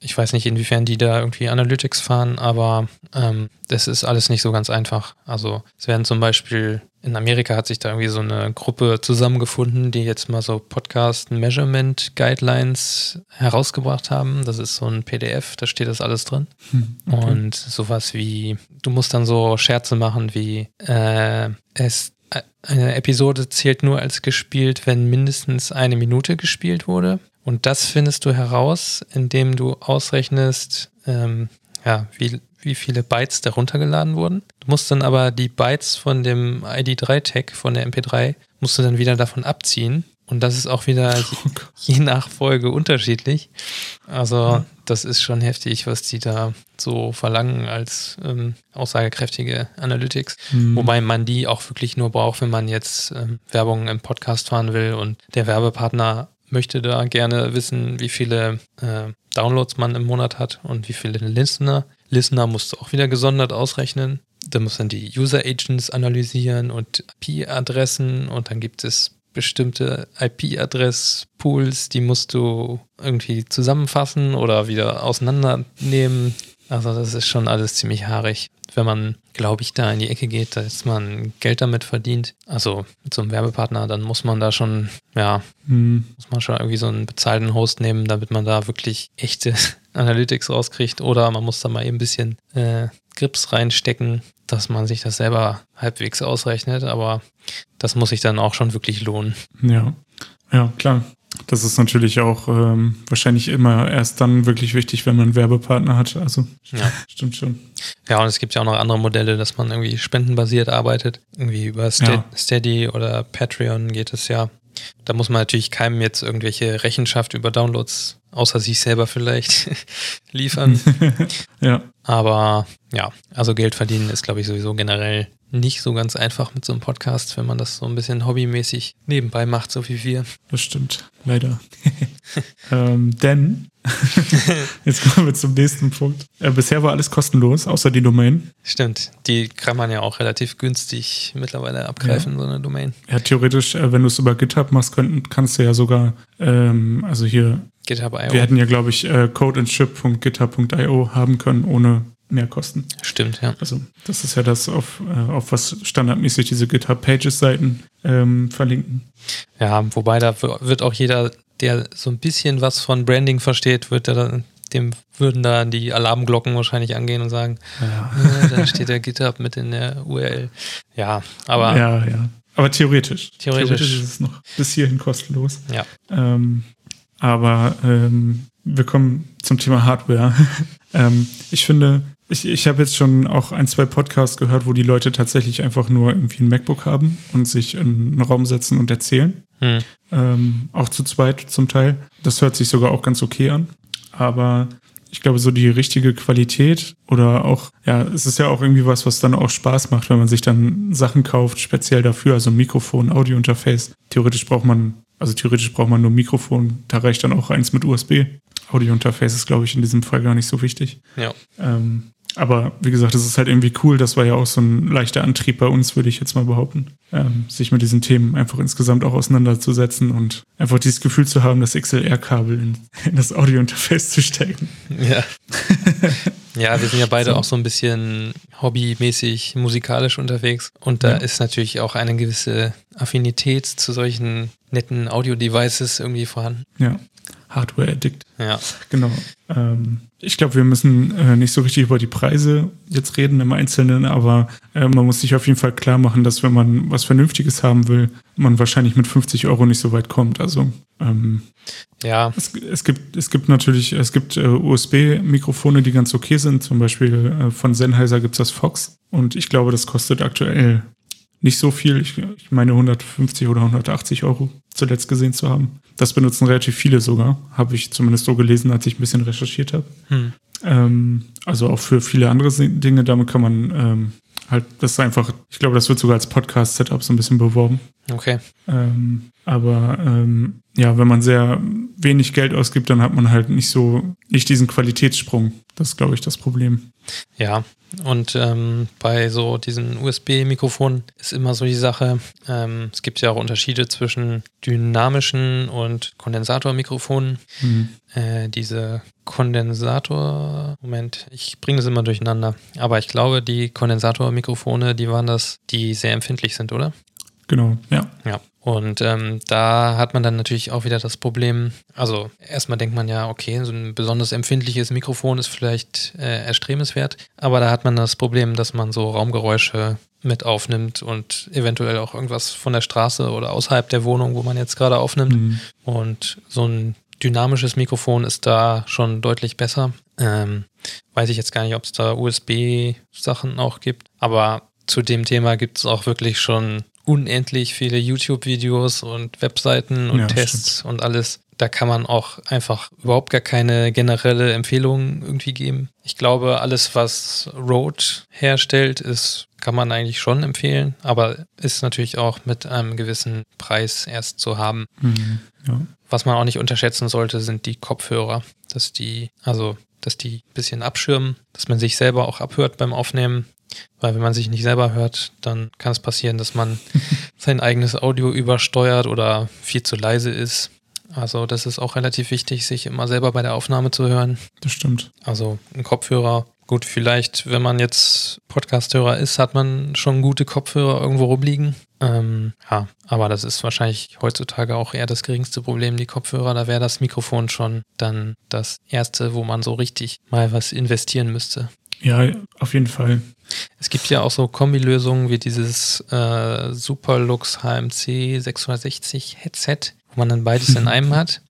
Ich weiß nicht, inwiefern die da irgendwie Analytics fahren, aber ähm, das ist alles nicht so ganz einfach. Also es werden zum Beispiel in Amerika hat sich da irgendwie so eine Gruppe zusammengefunden, die jetzt mal so Podcast Measurement Guidelines herausgebracht haben. Das ist so ein PDF, da steht das alles drin. Hm, okay. Und sowas wie, du musst dann so Scherze machen wie, äh, es eine Episode zählt nur als gespielt, wenn mindestens eine Minute gespielt wurde. Und das findest du heraus, indem du ausrechnest, ähm, ja, wie, wie viele Bytes darunter geladen wurden. Du musst dann aber die Bytes von dem ID3-Tag, von der MP3, musst du dann wieder davon abziehen. Und das ist auch wieder oh je nach Folge unterschiedlich. Also das ist schon heftig, was die da so verlangen als ähm, aussagekräftige Analytics. Mhm. Wobei man die auch wirklich nur braucht, wenn man jetzt ähm, Werbung im Podcast fahren will und der Werbepartner möchte da gerne wissen, wie viele äh, Downloads man im Monat hat und wie viele Listener. Listener musst du auch wieder gesondert ausrechnen. Da muss dann die User Agents analysieren und IP-Adressen und dann gibt es bestimmte IP-Adress-Pools, die musst du irgendwie zusammenfassen oder wieder auseinandernehmen. Also das ist schon alles ziemlich haarig wenn man, glaube ich, da in die Ecke geht, dass man Geld damit verdient, also mit so einem Werbepartner, dann muss man da schon, ja, mhm. muss man schon irgendwie so einen bezahlten Host nehmen, damit man da wirklich echte Analytics rauskriegt. Oder man muss da mal eben ein bisschen äh, Grips reinstecken, dass man sich das selber halbwegs ausrechnet. Aber das muss sich dann auch schon wirklich lohnen. Ja, ja, klar. Das ist natürlich auch ähm, wahrscheinlich immer erst dann wirklich wichtig, wenn man einen Werbepartner hat. Also ja. stimmt schon. Ja, und es gibt ja auch noch andere Modelle, dass man irgendwie spendenbasiert arbeitet. Irgendwie über Ste ja. Steady oder Patreon geht es ja. Da muss man natürlich keinem jetzt irgendwelche Rechenschaft über Downloads, außer sich selber vielleicht, liefern. ja. Aber ja, also Geld verdienen ist, glaube ich, sowieso generell nicht so ganz einfach mit so einem Podcast, wenn man das so ein bisschen hobbymäßig nebenbei macht, so wie wir. Das stimmt, leider. ähm, denn, jetzt kommen wir zum nächsten Punkt. Äh, bisher war alles kostenlos, außer die Domain. Stimmt, die kann man ja auch relativ günstig mittlerweile abgreifen, ja. so eine Domain. Ja, theoretisch, äh, wenn du es über GitHub machst, könnt, kannst du ja sogar, ähm, also hier GitHub.io. Wir hätten ja, glaube ich, äh, codeandship.github.io haben können ohne Mehrkosten. Stimmt, ja. Also das ist ja das, auf, äh, auf was standardmäßig diese GitHub-Pages-Seiten ähm, verlinken. Ja, wobei da wird auch jeder, der so ein bisschen was von Branding versteht, wird da dem würden da die Alarmglocken wahrscheinlich angehen und sagen, ja. äh, da steht der GitHub mit in der URL. Ja, aber. Ja, ja. Aber theoretisch. Theoretisch, theoretisch ist es noch bis hierhin kostenlos. Ja. Ähm, aber ähm, wir kommen zum Thema Hardware. ähm, ich finde, ich, ich habe jetzt schon auch ein, zwei Podcasts gehört, wo die Leute tatsächlich einfach nur irgendwie ein MacBook haben und sich in einen Raum setzen und erzählen. Hm. Ähm, auch zu zweit zum Teil. Das hört sich sogar auch ganz okay an. Aber ich glaube, so die richtige Qualität oder auch, ja, es ist ja auch irgendwie was, was dann auch Spaß macht, wenn man sich dann Sachen kauft, speziell dafür, also Mikrofon, Audiointerface. Theoretisch braucht man, also theoretisch braucht man nur Mikrofon, da reicht dann auch eins mit USB. Audiointerface ist, glaube ich, in diesem Fall gar nicht so wichtig. Ja. Ähm, aber wie gesagt, es ist halt irgendwie cool. Das war ja auch so ein leichter Antrieb bei uns, würde ich jetzt mal behaupten, ähm, sich mit diesen Themen einfach insgesamt auch auseinanderzusetzen und einfach dieses Gefühl zu haben, das XLR-Kabel in, in, das Audiointerface zu stecken. Ja. ja, wir sind ja beide so. auch so ein bisschen hobbymäßig musikalisch unterwegs und da ja. ist natürlich auch eine gewisse Affinität zu solchen netten Audio-Devices irgendwie vorhanden. Ja. Hardware-Addict. Ja. Genau. Ähm, ich glaube, wir müssen äh, nicht so richtig über die Preise jetzt reden im Einzelnen, aber äh, man muss sich auf jeden Fall klar machen, dass wenn man was Vernünftiges haben will, man wahrscheinlich mit 50 Euro nicht so weit kommt. Also ähm, ja. Es, es, gibt, es gibt natürlich, es gibt äh, USB-Mikrofone, die ganz okay sind. Zum Beispiel äh, von Sennheiser gibt es das Fox. Und ich glaube, das kostet aktuell nicht so viel. Ich, ich meine 150 oder 180 Euro zuletzt gesehen zu haben. Das benutzen relativ viele sogar, habe ich zumindest so gelesen, als ich ein bisschen recherchiert habe. Hm. Ähm, also auch für viele andere Dinge, damit kann man ähm, halt, das ist einfach, ich glaube, das wird sogar als Podcast-Setup so ein bisschen beworben. Okay. Ähm, aber ähm, ja, wenn man sehr wenig Geld ausgibt, dann hat man halt nicht so, nicht diesen Qualitätssprung. Das ist, glaube ich, das Problem. Ja, und ähm, bei so diesen USB-Mikrofonen ist immer so die Sache, ähm, es gibt ja auch Unterschiede zwischen dynamischen und Kondensatormikrofonen. Mhm. Äh, diese Kondensator, Moment, ich bringe das immer durcheinander, aber ich glaube, die Kondensatormikrofone, die waren das, die sehr empfindlich sind, oder? Genau, ja. Ja. Und ähm, da hat man dann natürlich auch wieder das Problem, also erstmal denkt man ja, okay, so ein besonders empfindliches Mikrofon ist vielleicht äh, erstrebenswert, aber da hat man das Problem, dass man so Raumgeräusche mit aufnimmt und eventuell auch irgendwas von der Straße oder außerhalb der Wohnung, wo man jetzt gerade aufnimmt. Mhm. Und so ein dynamisches Mikrofon ist da schon deutlich besser. Ähm, weiß ich jetzt gar nicht, ob es da USB-Sachen auch gibt, aber zu dem Thema gibt es auch wirklich schon unendlich viele YouTube-Videos und Webseiten und ja, Tests stimmt. und alles. Da kann man auch einfach überhaupt gar keine generelle Empfehlung irgendwie geben. Ich glaube, alles, was Rode herstellt, ist, kann man eigentlich schon empfehlen, aber ist natürlich auch mit einem gewissen Preis erst zu haben. Mhm, ja. Was man auch nicht unterschätzen sollte, sind die Kopfhörer, dass die, also dass die ein bisschen abschirmen, dass man sich selber auch abhört beim Aufnehmen. Weil wenn man sich nicht selber hört, dann kann es passieren, dass man sein eigenes Audio übersteuert oder viel zu leise ist. Also das ist auch relativ wichtig, sich immer selber bei der Aufnahme zu hören. Das stimmt. Also ein Kopfhörer. Gut, vielleicht, wenn man jetzt Podcasthörer ist, hat man schon gute Kopfhörer irgendwo rumliegen. Ähm, ja, aber das ist wahrscheinlich heutzutage auch eher das geringste Problem, die Kopfhörer. Da wäre das Mikrofon schon dann das erste, wo man so richtig mal was investieren müsste. Ja, auf jeden Fall. Es gibt ja auch so Kombilösungen wie dieses äh, Superlux HMC 660 Headset, wo man dann beides in einem hat.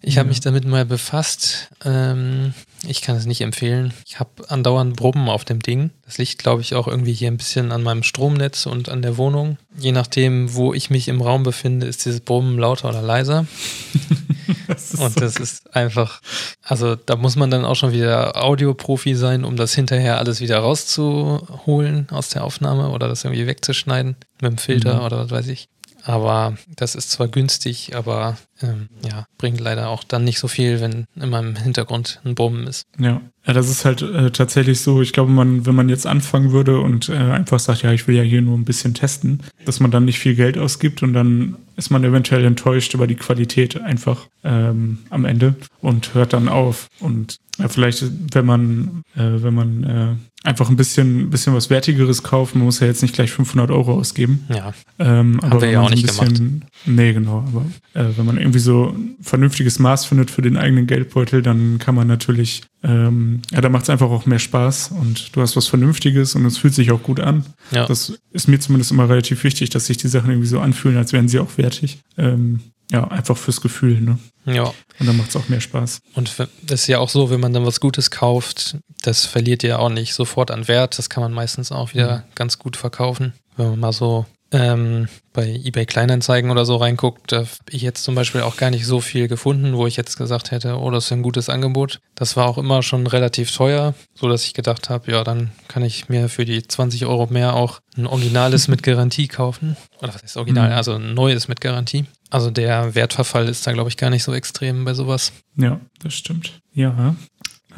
Ich ja. habe mich damit mal befasst. Ähm, ich kann es nicht empfehlen. Ich habe andauernd Brummen auf dem Ding. Das liegt, glaube ich, auch irgendwie hier ein bisschen an meinem Stromnetz und an der Wohnung. Je nachdem, wo ich mich im Raum befinde, ist dieses Brummen lauter oder leiser. und das ist einfach, also da muss man dann auch schon wieder Audioprofi sein, um das hinterher alles wieder rauszuholen aus der Aufnahme oder das irgendwie wegzuschneiden mit dem Filter mhm. oder was weiß ich. Aber das ist zwar günstig, aber ähm, ja, bringt leider auch dann nicht so viel, wenn in meinem Hintergrund ein Brummen ist. Ja. Ja, das ist halt äh, tatsächlich so. Ich glaube, man, wenn man jetzt anfangen würde und äh, einfach sagt, ja, ich will ja hier nur ein bisschen testen, dass man dann nicht viel Geld ausgibt und dann ist man eventuell enttäuscht über die Qualität einfach ähm, am Ende und hört dann auf. Und ja, vielleicht, wenn man, äh, wenn man äh, einfach ein bisschen, bisschen was Wertigeres kauft, man muss ja jetzt nicht gleich 500 Euro ausgeben. Ja. Ähm, Haben aber wir wenn ja auch nicht bisschen, Nee, genau. Aber äh, wenn man irgendwie so ein vernünftiges Maß findet für den eigenen Geldbeutel, dann kann man natürlich, ähm, ja, da macht es einfach auch mehr Spaß und du hast was Vernünftiges und es fühlt sich auch gut an. Ja. Das ist mir zumindest immer relativ wichtig, dass sich die Sachen irgendwie so anfühlen, als wären sie auch wertig. Ähm, ja, einfach fürs Gefühl, ne? Ja. Und dann macht es auch mehr Spaß. Und das ist ja auch so, wenn man dann was Gutes kauft, das verliert ja auch nicht sofort an Wert. Das kann man meistens auch wieder ganz gut verkaufen. Wenn man mal so ähm, bei eBay Kleinanzeigen oder so reinguckt, da habe ich jetzt zum Beispiel auch gar nicht so viel gefunden, wo ich jetzt gesagt hätte, oh, das ist ein gutes Angebot. Das war auch immer schon relativ teuer, so dass ich gedacht habe, ja, dann kann ich mir für die 20 Euro mehr auch ein Originales mit Garantie kaufen. Oder was heißt Original? Mhm. Also ein neues mit Garantie. Also der Wertverfall ist da, glaube ich, gar nicht so extrem bei sowas. Ja, das stimmt. Ja.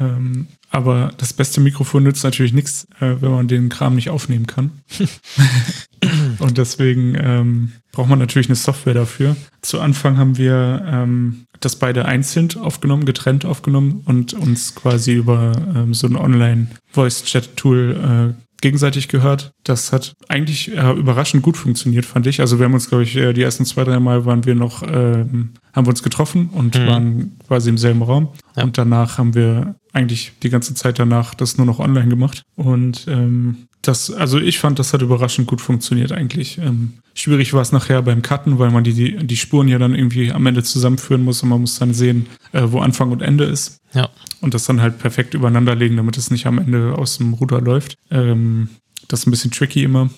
Ähm, aber das beste Mikrofon nützt natürlich nichts, äh, wenn man den Kram nicht aufnehmen kann. Und deswegen ähm, braucht man natürlich eine Software dafür. Zu Anfang haben wir ähm, das beide einzeln aufgenommen, getrennt aufgenommen und uns quasi über ähm, so ein Online-Voice-Chat-Tool äh, gegenseitig gehört. Das hat eigentlich äh, überraschend gut funktioniert, fand ich. Also wir haben uns, glaube ich, äh, die ersten zwei, drei Mal waren wir noch, ähm, haben wir uns getroffen und Mhm. waren quasi im selben Raum. Ja. Und danach haben wir eigentlich die ganze Zeit danach das nur noch online gemacht. Und ähm, das, also ich fand, das hat überraschend gut funktioniert eigentlich. Ähm, schwierig war es nachher beim Cutten, weil man die, die, die Spuren ja dann irgendwie am Ende zusammenführen muss und man muss dann sehen, äh, wo Anfang und Ende ist Ja. und das dann halt perfekt übereinander legen, damit es nicht am Ende aus dem Ruder läuft. Ähm, das ist ein bisschen tricky immer.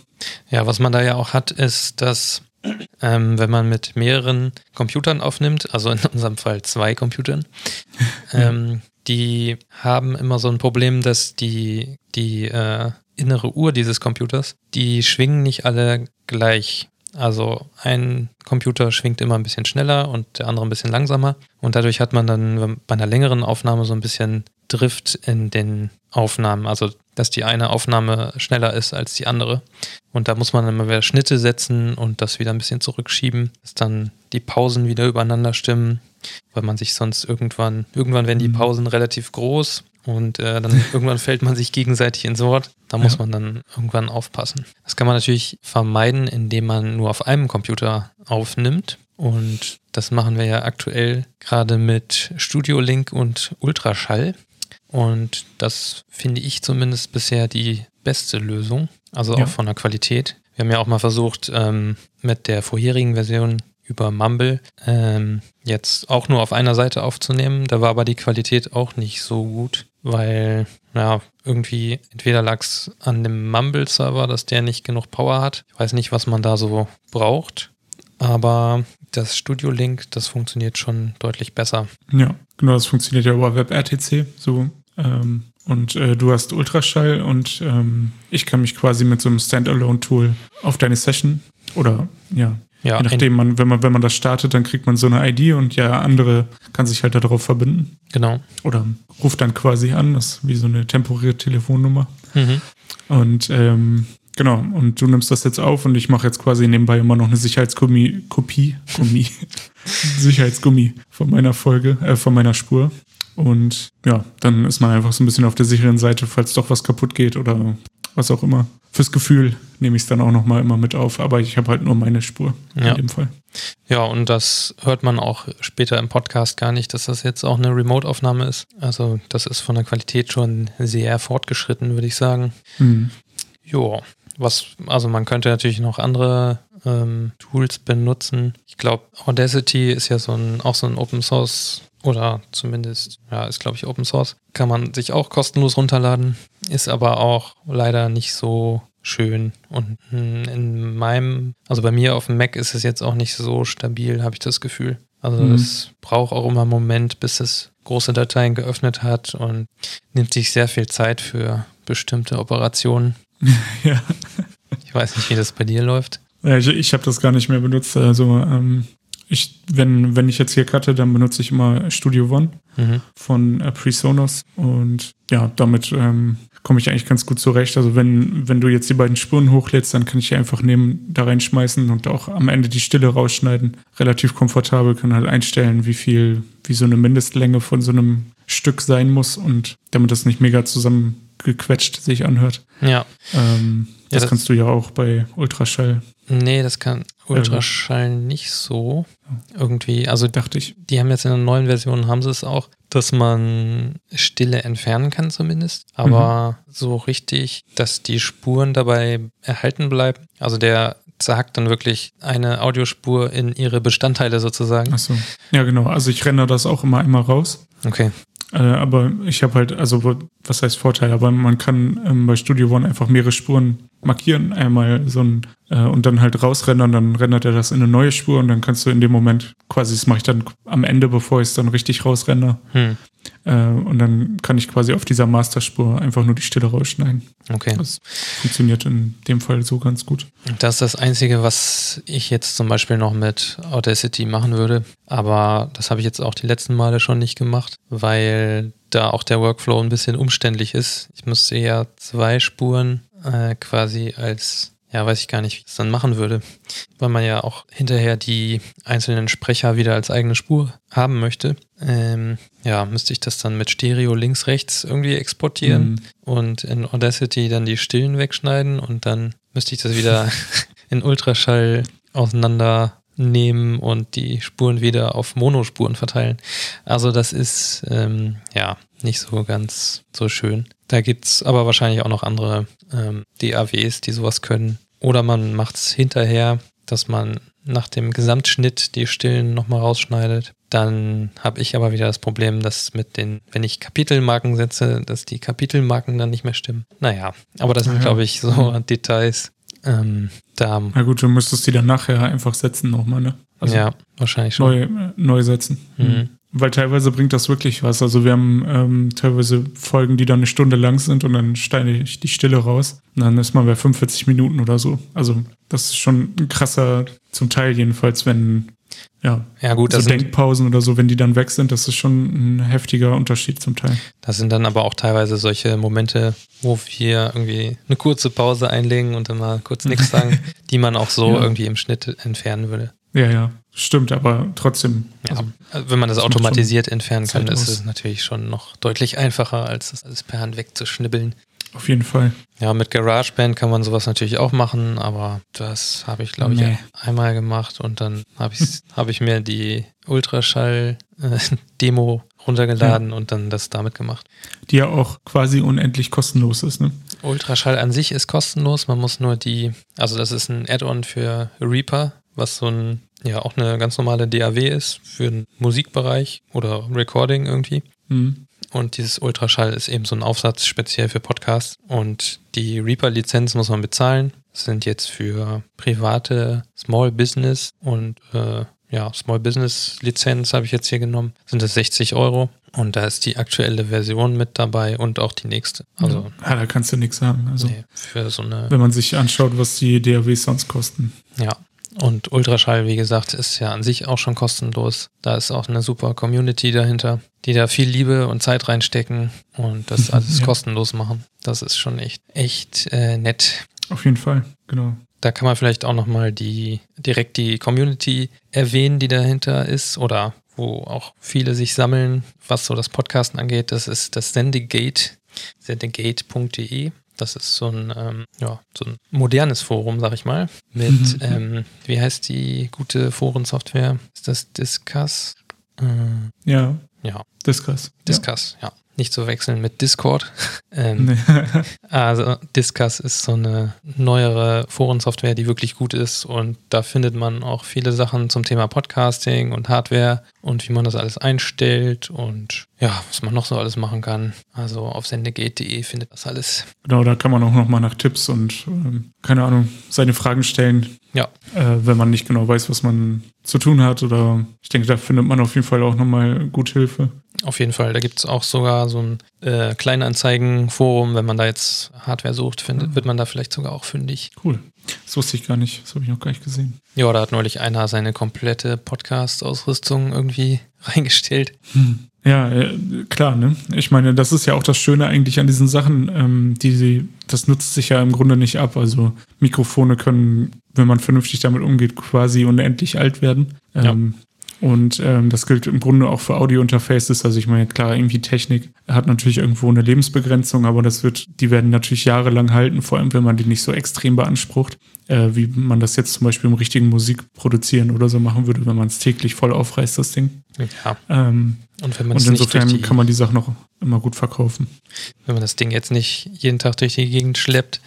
Ja, was man da ja auch hat, ist, dass ähm, wenn man mit mehreren Computern aufnimmt, also in unserem Fall zwei Computern, ähm, die haben immer so ein Problem, dass die, die äh, innere Uhr dieses Computers, die schwingen nicht alle gleich. Also ein Computer schwingt immer ein bisschen schneller und der andere ein bisschen langsamer. Und dadurch hat man dann bei einer längeren Aufnahme so ein bisschen Drift in den Aufnahmen. Also dass die eine Aufnahme schneller ist als die andere. Und da muss man mal wieder Schnitte setzen und das wieder ein bisschen zurückschieben, dass dann die Pausen wieder übereinander stimmen, weil man sich sonst irgendwann, irgendwann werden die Mhm. Pausen relativ groß und äh, dann irgendwann fällt man sich gegenseitig ins Wort. Da muss Ja. man dann irgendwann aufpassen. Das kann man natürlich vermeiden, indem man nur auf einem Computer aufnimmt. Und das machen wir ja aktuell gerade mit Studio Link und Ultraschall. Und das finde ich zumindest bisher die beste Lösung. Also Ja. auch von der Qualität. Wir haben ja auch mal versucht, ähm, mit der vorherigen Version über Mumble ähm, jetzt auch nur auf einer Seite aufzunehmen. Da war aber die Qualität auch nicht so gut, weil, ja, irgendwie entweder lag es an dem Mumble-Server, dass der nicht genug Power hat. Ich weiß nicht, was man da so braucht. Aber das Studio Link, das funktioniert schon deutlich besser. Ja, genau, das funktioniert ja über WebRTC so. Ähm, und äh, du hast Ultraschall und ähm, ich kann mich quasi mit so einem Standalone-Tool auf deine Session oder ja, Ja, je nachdem, man, wenn man, wenn man das startet, dann kriegt man so eine ID und ja, andere kann sich halt darauf verbinden. genau. Oder ruft dann quasi an, das ist wie so eine temporäre Telefonnummer. Mhm. Und ähm, genau, und du nimmst das jetzt auf und ich mache jetzt quasi nebenbei immer noch eine Sicherheitskopie, Kopie, Gummi, Sicherheitsgummi von meiner Folge, äh, von meiner Spur. Und ja, dann ist man einfach so ein bisschen auf der sicheren Seite, falls doch was kaputt geht oder was auch immer. Fürs Gefühl nehme ich es dann auch nochmal immer mit auf, aber ich habe halt nur meine Spur Ja. in dem Fall. Ja, und das hört man auch später im Podcast gar nicht, dass das jetzt auch eine Remote-Aufnahme ist. Also das ist von der Qualität schon sehr fortgeschritten, würde ich sagen. Mhm. Ja, was, also man könnte natürlich noch andere ähm, Tools benutzen. Ich glaube, Audacity ist ja so ein, auch so ein Open Source oder zumindest, ja, ist glaube ich Open Source. Kann man sich auch kostenlos runterladen, ist aber auch leider nicht so schön. Und mm, in meinem, also bei mir auf dem Mac ist es jetzt auch nicht so stabil, habe ich das Gefühl. Also Mhm. es braucht auch immer einen Moment, bis es große Dateien geöffnet hat und nimmt sich sehr viel Zeit für bestimmte Operationen. Ja. Ich weiß nicht, wie das bei dir läuft. Ja, ich ich habe das gar nicht mehr benutzt. Also ähm, ich, wenn, wenn ich jetzt hier cutte, dann benutze ich immer Studio One Mhm. von äh, PreSonus und ja, damit ähm, komme ich eigentlich ganz gut zurecht. Also wenn, wenn du jetzt die beiden Spuren hochlädst, dann kann ich die einfach neben da reinschmeißen und auch am Ende die Stille rausschneiden. Relativ komfortabel, kann halt einstellen, wie viel, wie so eine Mindestlänge von so einem Stück sein muss und damit das nicht mega zusammengequetscht sich anhört. Ja. Ähm, Ja, das, das- kannst du ja auch bei Ultraschall, Nee, das kann Ultraschall nicht so. Irgendwie, also dachte ich. die haben jetzt in der neuen Version haben sie es auch, dass man Stille entfernen kann zumindest, aber so richtig, dass die Spuren dabei erhalten bleiben. Also der zerhackt dann wirklich eine Audiospur in ihre Bestandteile sozusagen. Achso. Ja, genau. Also ich renne das auch immer einmal raus. Okay. Äh, aber ich habe halt, also was heißt Vorteil, aber man kann ähm, bei Studio One einfach mehrere Spuren markieren, einmal so ein äh, und dann halt rausrendern, dann rendert er das in eine neue Spur und dann kannst du in dem Moment quasi, das mache ich dann am Ende, bevor ich es dann richtig rausrender. Hm. Äh, und dann kann ich quasi auf dieser Masterspur einfach nur die Stille rausschneiden. Okay. Das funktioniert in dem Fall so ganz gut. Das ist das Einzige, was ich jetzt zum Beispiel noch mit Audacity machen würde. Aber das habe ich jetzt auch die letzten Male schon nicht gemacht, weil da auch der Workflow ein bisschen umständlich ist. Ich müsste ja zwei Spuren äh, quasi als, ja, weiß ich gar nicht, wie ich das dann machen würde, weil man ja auch hinterher die einzelnen Sprecher wieder als eigene Spur haben möchte. Ähm, ja, müsste ich das dann mit Stereo links, rechts irgendwie exportieren Mhm. und in Audacity dann die Stillen wegschneiden und dann müsste ich das wieder in Ultraschall auseinandernehmen und die Spuren wieder auf Monospuren verteilen. Also das ist ähm, ja nicht so ganz so schön. Da gibt es aber wahrscheinlich auch noch andere ähm, DAWs, die sowas können. Oder man macht es hinterher, dass man nach dem Gesamtschnitt die Stillen nochmal rausschneidet. Dann habe ich aber wieder das Problem, dass mit den, wenn ich Kapitelmarken setze, dass die Kapitelmarken dann nicht mehr stimmen. Naja, aber das sind, ja. glaube ich, so Details. Ähm, da, Na gut, du müsstest die dann nachher einfach setzen nochmal, ne? Also ja, wahrscheinlich schon. neu, äh, neu setzen. Mhm. Weil teilweise bringt das wirklich was. Also wir haben ähm, teilweise Folgen, die dann eine Stunde lang sind und dann steine ich die Stille raus. Und dann ist man bei 45 Minuten oder so. Also das ist schon ein krasser, zum Teil jedenfalls, wenn, ja, Ja, gut, so das sind, Denkpausen oder so, wenn die dann weg sind, das ist schon ein heftiger Unterschied zum Teil. das sind dann aber auch teilweise solche Momente, wo wir irgendwie eine kurze Pause einlegen und dann mal kurz nichts sagen, die man auch so Ja. irgendwie im Schnitt entfernen würde. Ja, ja, stimmt, aber trotzdem. Ja, Also, also wenn man das das automatisiert entfernen kann, ist es natürlich schon noch deutlich einfacher, als das alles per Hand wegzuschnibbeln. auf jeden Fall. Ja, mit GarageBand kann man sowas natürlich auch machen, aber das habe ich, glaube ich, Nee. einmal gemacht und dann habe ich, hab ich mir die Ultraschall-Demo runtergeladen und dann das damit gemacht. Die ja auch quasi unendlich kostenlos ist, ne? Ultraschall an sich ist kostenlos, man muss nur die, also das ist ein Add-on für Reaper, was so ein, ja, auch eine ganz normale DAW ist für den Musikbereich oder Recording irgendwie. Mhm. Und dieses Ultraschall ist eben so ein Aufsatz speziell für Podcasts. Und die Reaper-Lizenz muss man bezahlen. Das sind jetzt für private Small Business und äh, ja, Small Business Lizenz habe ich jetzt hier genommen. Sind das 60 Euro. Und da ist die aktuelle Version mit dabei und auch die nächste. Also ja, da kannst du nichts sagen. Also, nee, für so eine wenn man sich anschaut, was die DAWs sonst kosten. Ja. Und Ultraschall, wie gesagt, ist ja an sich auch schon kostenlos. Da ist auch eine super Community dahinter, die da viel Liebe und Zeit reinstecken und das alles Ja. kostenlos machen. Das ist schon echt, echt äh, nett. Auf jeden Fall, genau. Da kann man vielleicht auch nochmal die, direkt die Community erwähnen, die dahinter ist oder wo auch viele sich sammeln, was so das Podcasten angeht. Das ist das Sendegate, sendegate.de. Das ist so ein, ähm, ja, so ein modernes Forum, sag ich mal. Mit, Mhm. ähm, wie heißt die gute Forensoftware? Ist das Discuss? Äh, Ja, ja, Discuss. Discuss, ja. Nicht zu wechseln mit Discord. ähm, also Discuss ist so eine neuere Forensoftware, die wirklich gut ist und da findet man auch viele Sachen zum Thema Podcasting und Hardware und wie man das alles einstellt und ja, was man noch so alles machen kann. Also auf sendegate.de findet das alles. Genau, da kann man auch nochmal nach Tipps und, ähm, keine Ahnung, seine Fragen stellen, Ja, äh, wenn man nicht genau weiß, was man zu tun hat. Oder ich denke, da findet man auf jeden Fall auch nochmal gut Hilfe. auf jeden Fall. Da gibt es auch sogar so ein äh, Kleinanzeigen-Forum. Wenn man da jetzt Hardware sucht, findet, wird man da vielleicht sogar auch fündig. Cool. Das wusste ich gar nicht. Das habe ich noch gar nicht gesehen. Ja, da hat neulich einer seine komplette Podcast-Ausrüstung irgendwie reingestellt. Hm. Ja, äh, klar, ne? Ich meine, das ist ja auch das Schöne eigentlich an diesen Sachen, ähm, die sie, das nutzt sich ja im Grunde nicht ab. Also Mikrofone können, wenn man vernünftig damit umgeht, quasi unendlich alt werden. Ähm, ja. Und ähm, das gilt im Grunde auch für Audio-Interfaces. Also ich meine, klar, irgendwie Technik hat natürlich irgendwo eine Lebensbegrenzung, aber das wird, die werden natürlich jahrelang halten, vor allem wenn man die nicht so extrem beansprucht äh, wie man das jetzt zum Beispiel im richtigen Musik produzieren oder so machen würde, wenn man es täglich voll aufreißt, das Ding. Ja. Ähm, und wenn man und insofern die, kann man die Sachen noch immer gut verkaufen. Wenn man das Ding jetzt nicht jeden Tag durch die Gegend schleppt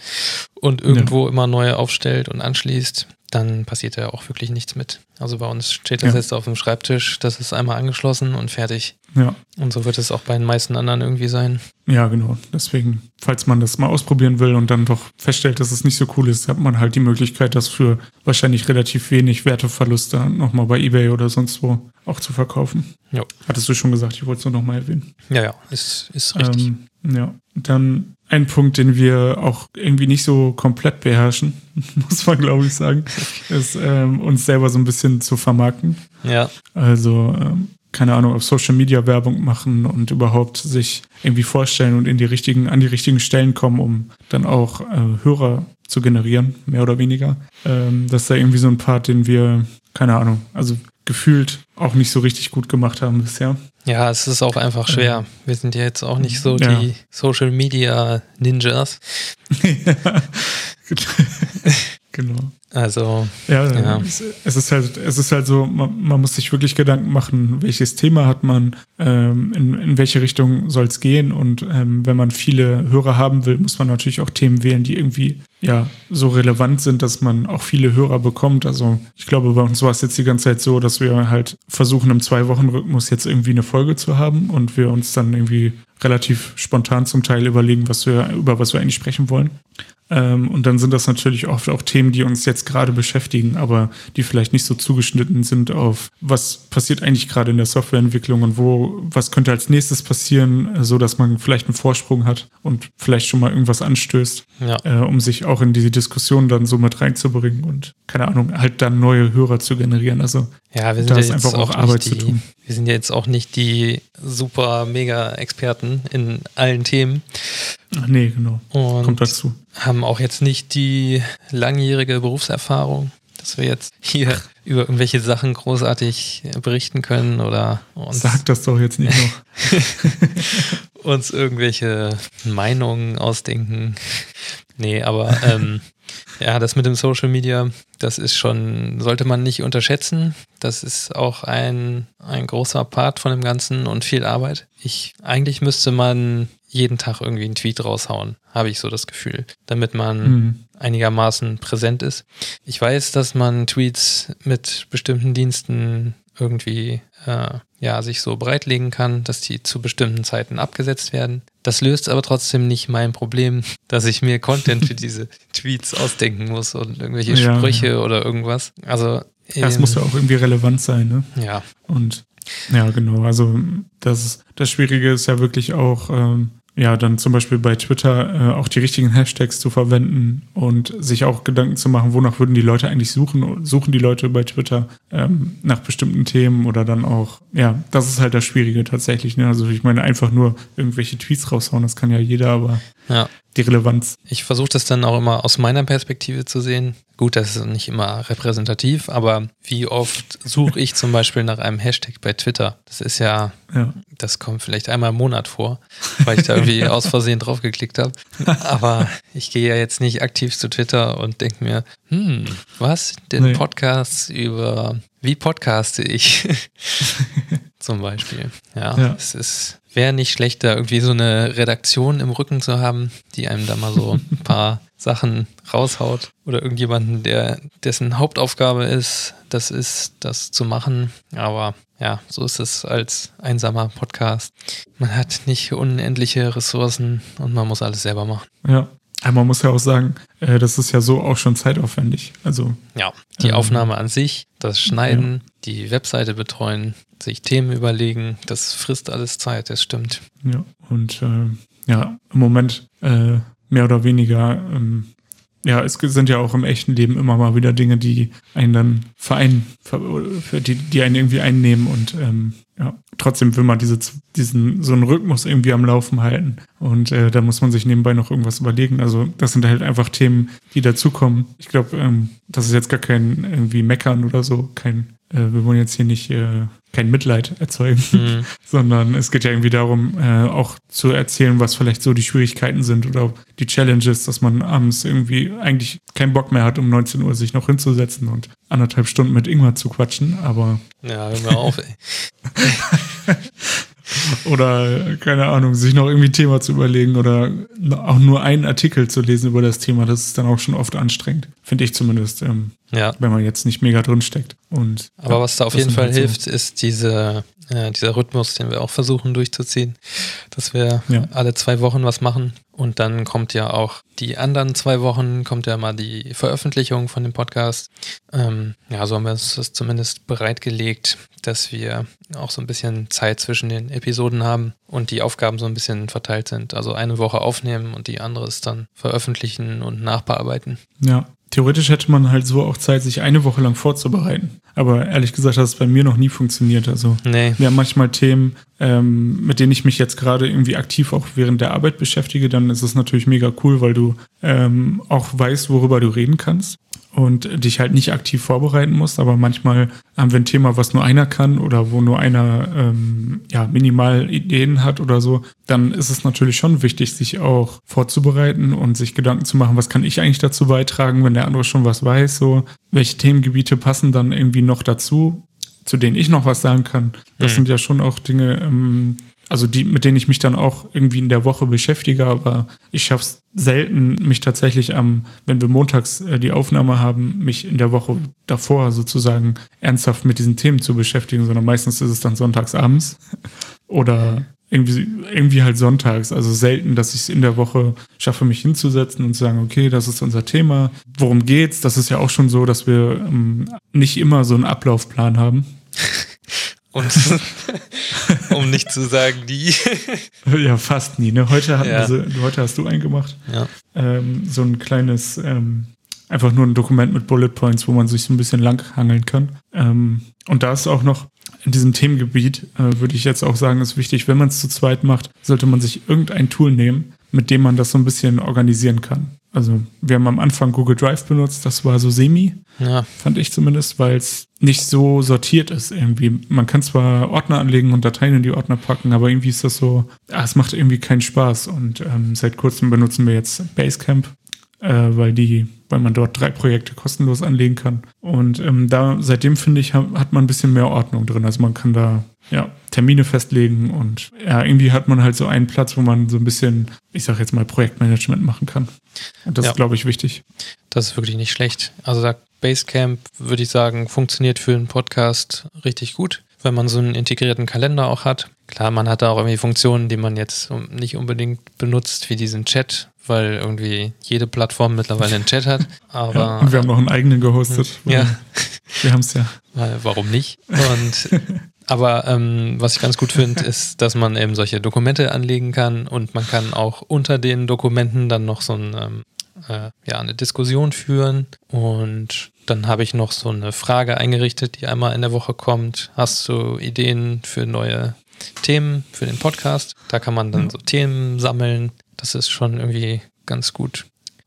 und irgendwo ja. immer neue aufstellt und anschließt, dann passiert ja auch wirklich nichts mit. Also bei uns steht das ja. jetzt auf dem Schreibtisch, das ist einmal angeschlossen und fertig. Ja. Und so wird es auch bei den meisten anderen irgendwie sein. Ja, genau. Deswegen, falls man das mal ausprobieren will und dann doch feststellt, dass es nicht so cool ist, hat man halt die Möglichkeit, das für wahrscheinlich relativ wenig Werteverluste nochmal bei Ebay oder sonst wo auch zu verkaufen. Ja. Hattest du schon gesagt, ich wollte es nur nochmal erwähnen. Ja, ja, ist, ist richtig. Ähm, ja, dann ein Punkt, den wir auch irgendwie nicht so komplett beherrschen, muss man glaube ich sagen, ist ähm, uns selber so ein bisschen zu vermarkten. Ja. Also ähm, keine Ahnung, auf Social Media Werbung machen und überhaupt sich irgendwie vorstellen und in die richtigen, an die richtigen Stellen kommen, um dann auch äh, Hörer zu generieren, mehr oder weniger. Ähm, das ist da irgendwie so ein Part, den wir, keine Ahnung, also gefühlt auch nicht so richtig gut gemacht haben bisher. Ja, es ist auch einfach schwer. Wir sind ja jetzt auch nicht so ja. die Social Media Ninjas. genau. Also, ja, ja. Es, es, ist halt, es ist halt so, man, man, muss sich wirklich Gedanken machen, welches Thema hat man, ähm, in, in welche Richtung soll es gehen und ähm, wenn man viele Hörer haben will, muss man natürlich auch Themen wählen, die irgendwie ja so relevant sind, dass man auch viele Hörer bekommt. Also ich glaube, bei uns war es jetzt die ganze Zeit so, dass wir halt versuchen, im Zwei-Wochen-Rhythmus jetzt irgendwie eine Folge zu haben und wir uns dann irgendwie relativ spontan zum Teil überlegen, was wir, über was wir eigentlich sprechen wollen. Ähm, und dann sind das natürlich oft auch Themen, die uns jetzt gerade beschäftigen, aber die vielleicht nicht so zugeschnitten sind auf, was passiert eigentlich gerade in der Softwareentwicklung und wo, was könnte als nächstes passieren, so dass man vielleicht einen Vorsprung hat und vielleicht schon mal irgendwas anstößt, ja. äh, um sich auch in diese Diskussion dann so mit reinzubringen und keine Ahnung, halt dann neue Hörer zu generieren. Also ja, wir sind da ja ist einfach auch, auch Arbeit die, zu tun. Wir sind ja jetzt auch nicht die super mega Experten in allen Themen. Ach nee, genau. Und Kommt dazu. Haben auch jetzt nicht die langjährige Berufserfahrung, dass wir jetzt hier über irgendwelche Sachen großartig berichten können oder uns. Sag das doch jetzt nicht noch. uns irgendwelche Meinungen ausdenken. Nee, aber ähm, ja, das mit dem Social Media, das ist schon, sollte man nicht unterschätzen. Das ist auch ein, ein großer Part von dem Ganzen und viel Arbeit. Ich, eigentlich müsste man jeden Tag irgendwie einen Tweet raushauen, habe ich so das Gefühl, damit man mhm. einigermaßen präsent ist. Ich weiß, dass man Tweets mit bestimmten Diensten irgendwie äh, ja sich so breitlegen kann, dass die zu bestimmten Zeiten abgesetzt werden. Das löst aber trotzdem nicht mein Problem, dass ich mir Content für diese Tweets ausdenken muss und irgendwelche ja, Sprüche ja. oder irgendwas. Also das ähm, muss ja auch irgendwie relevant sein, ne? Ja. Und ja, genau. Also das, das Schwierige ist ja wirklich auch, ähm, ja, dann zum Beispiel bei Twitter äh, auch die richtigen Hashtags zu verwenden und sich auch Gedanken zu machen, wonach würden die Leute eigentlich suchen, suchen die Leute bei Twitter ähm, nach bestimmten Themen oder dann auch, ja, das ist halt das Schwierige tatsächlich. Ne? Also ich meine, einfach nur irgendwelche Tweets raushauen, das kann ja jeder, aber ja. die Relevanz. Ich versuche das dann auch immer aus meiner Perspektive zu sehen. Gut, das ist nicht immer repräsentativ, aber wie oft suche ich zum Beispiel nach einem Hashtag bei Twitter? Das ist ja, ja. das kommt vielleicht einmal im Monat vor, weil ich da irgendwie aus Versehen draufgeklickt habe. Aber ich gehe ja jetzt nicht aktiv zu Twitter und denke mir, hm, was? Den nee. Podcasts über wie podcaste ich? zum Beispiel. Ja, ja. es ist wäre nicht schlechter, irgendwie so eine Redaktion im Rücken zu haben, die einem da mal so ein paar Sachen raushaut oder irgendjemanden, der dessen Hauptaufgabe ist, das ist, das zu machen. Aber ja, so ist es als einsamer Podcast. Man hat nicht unendliche Ressourcen und man muss alles selber machen. Ja. Aber man muss ja auch sagen, äh, das ist ja so auch schon zeitaufwendig. Also ja, die ähm, Aufnahme an sich, das Schneiden, ja. die Webseite betreuen, sich Themen überlegen, das frisst alles Zeit, das stimmt. Ja, und äh, ja, im Moment äh, mehr oder weniger ähm, ja, es sind ja auch im echten Leben immer mal wieder Dinge, die einen dann vereinen, die, die einen irgendwie einnehmen und ähm, ja, trotzdem will man diese, diesen, so einen Rhythmus irgendwie am Laufen halten. Und äh, da muss man sich nebenbei noch irgendwas überlegen. Also das sind halt einfach Themen, die dazukommen. Ich glaube, ähm, das ist jetzt gar kein irgendwie Meckern oder so, kein, äh, wir wollen jetzt hier nicht äh, kein Mitleid erzeugen, mhm. sondern es geht ja irgendwie darum, äh, auch zu erzählen, was vielleicht so die Schwierigkeiten sind oder die Challenges, dass man abends irgendwie eigentlich keinen Bock mehr hat, um 19 Uhr sich noch hinzusetzen und anderthalb Stunden mit Ingmar zu quatschen, aber. Ja, hör mal auf, ey. oder, keine Ahnung, sich noch irgendwie ein Thema zu überlegen oder auch nur einen Artikel zu lesen über das Thema, das ist dann auch schon oft anstrengend. Finde ich zumindest, ähm, ja. wenn man jetzt nicht mega drin steckt. Und, Aber ja, was da auf jeden Fall halt hilft, so. ist diese, äh, dieser Rhythmus, den wir auch versuchen durchzuziehen, dass wir ja. alle zwei Wochen was machen. Und dann kommt ja auch die anderen zwei Wochen, kommt ja mal die Veröffentlichung von dem Podcast. Ähm, ja, so haben wir uns das zumindest bereitgelegt, dass wir auch so ein bisschen Zeit zwischen den Episoden haben und die Aufgaben so ein bisschen verteilt sind. Also eine Woche aufnehmen und die andere ist dann veröffentlichen und nachbearbeiten. Ja, Theoretisch hätte man halt so auch Zeit, sich eine Woche lang vorzubereiten. Aber ehrlich gesagt hat es bei mir noch nie funktioniert. Also nee. wir haben manchmal Themen, ähm, mit denen ich mich jetzt gerade irgendwie aktiv auch während der Arbeit beschäftige. Dann ist es natürlich mega cool, weil du ähm, auch weißt, worüber du reden kannst und dich halt nicht aktiv vorbereiten musst. Aber manchmal haben wir ein Thema, was nur einer kann oder wo nur einer ähm, ja, minimal Ideen hat oder so. Dann ist es natürlich schon wichtig, sich auch vorzubereiten und sich Gedanken zu machen, was kann ich eigentlich dazu beitragen, wenn der andere schon was weiß, so welche Themengebiete passen dann irgendwie noch dazu zu denen ich noch was sagen kann. Das mhm. sind ja schon auch Dinge, ähm, also die, mit denen ich mich dann auch irgendwie in der Woche beschäftige, aber ich schaffe es selten, mich tatsächlich am, wenn wir montags äh, die Aufnahme haben, mich in der Woche davor sozusagen ernsthaft mit diesen Themen zu beschäftigen, sondern meistens ist es dann sonntags abends oder irgendwie, irgendwie halt sonntags. Also selten, dass ich es in der Woche schaffe, mich hinzusetzen und zu sagen, okay, das ist unser Thema. Worum geht's? Das ist ja auch schon so, dass wir ähm, nicht immer so einen Ablaufplan haben. Und um nicht zu sagen die. ja, fast nie. Ne? Heute, ja. sie, heute hast du einen gemacht. Ja. Ähm, so ein kleines, ähm, einfach nur ein Dokument mit Bullet Points, wo man sich so ein bisschen langhangeln kann. Ähm, und da ist auch noch in diesem Themengebiet, äh, würde ich jetzt auch sagen, ist wichtig, wenn man es zu zweit macht, sollte man sich irgendein Tool nehmen, mit dem man das so ein bisschen organisieren kann. Also wir haben am Anfang Google Drive benutzt, das war so semi, ja. fand ich zumindest, weil es nicht so sortiert ist irgendwie. Man kann zwar Ordner anlegen und Dateien in die Ordner packen, aber irgendwie ist das so, ah, es macht irgendwie keinen Spaß. Und ähm, seit kurzem benutzen wir jetzt Basecamp, äh, weil die, weil man dort drei Projekte kostenlos anlegen kann. Und ähm, da seitdem finde ich, hat man ein bisschen mehr Ordnung drin. Also man kann da ja, Termine festlegen und ja, irgendwie hat man halt so einen Platz, wo man so ein bisschen, ich sag jetzt mal, Projektmanagement machen kann. Und das ja. ist, glaube ich, wichtig. Das ist wirklich nicht schlecht. Also da Basecamp, würde ich sagen, funktioniert für einen Podcast richtig gut, wenn man so einen integrierten Kalender auch hat. Klar, man hat da auch irgendwie Funktionen, die man jetzt nicht unbedingt benutzt, wie diesen Chat, weil irgendwie jede Plattform mittlerweile einen Chat hat. Aber ja, und wir haben noch einen eigenen gehostet. Ja. Wir haben es ja. Warum nicht? Und Aber ähm, was ich ganz gut finde, ist, dass man eben solche Dokumente anlegen kann und man kann auch unter den Dokumenten dann noch so ein, ähm, äh, ja, eine Diskussion führen. Und dann habe ich noch so eine Frage eingerichtet, die einmal in der Woche kommt. Hast du Ideen für neue Themen für den Podcast? Da kann man dann so Themen sammeln. Das ist schon irgendwie ganz gut.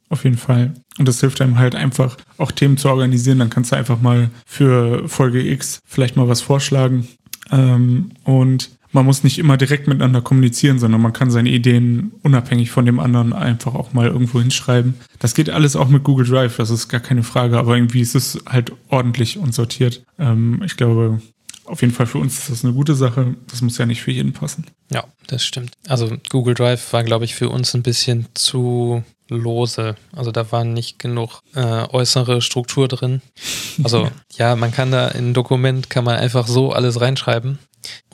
Auf jeden Fall. Und das hilft einem halt einfach, auch Themen zu organisieren. Dann kannst du einfach mal für Folge X vielleicht mal was vorschlagen ähm, und man muss nicht immer direkt miteinander kommunizieren, sondern man kann seine Ideen unabhängig von dem anderen einfach auch mal irgendwo hinschreiben. Das geht alles auch mit Google Drive, das ist gar keine Frage, aber irgendwie ist es halt ordentlich und sortiert. Ähm, ich glaube, auf jeden Fall für uns ist das eine gute Sache. Das muss ja nicht für jeden passen. Ja, das stimmt. Also Google Drive war, glaube ich, für uns ein bisschen zu lose. Also da war nicht genug äh, äußere Struktur drin. Also ja, man kann da in ein Dokument kann man einfach so alles reinschreiben.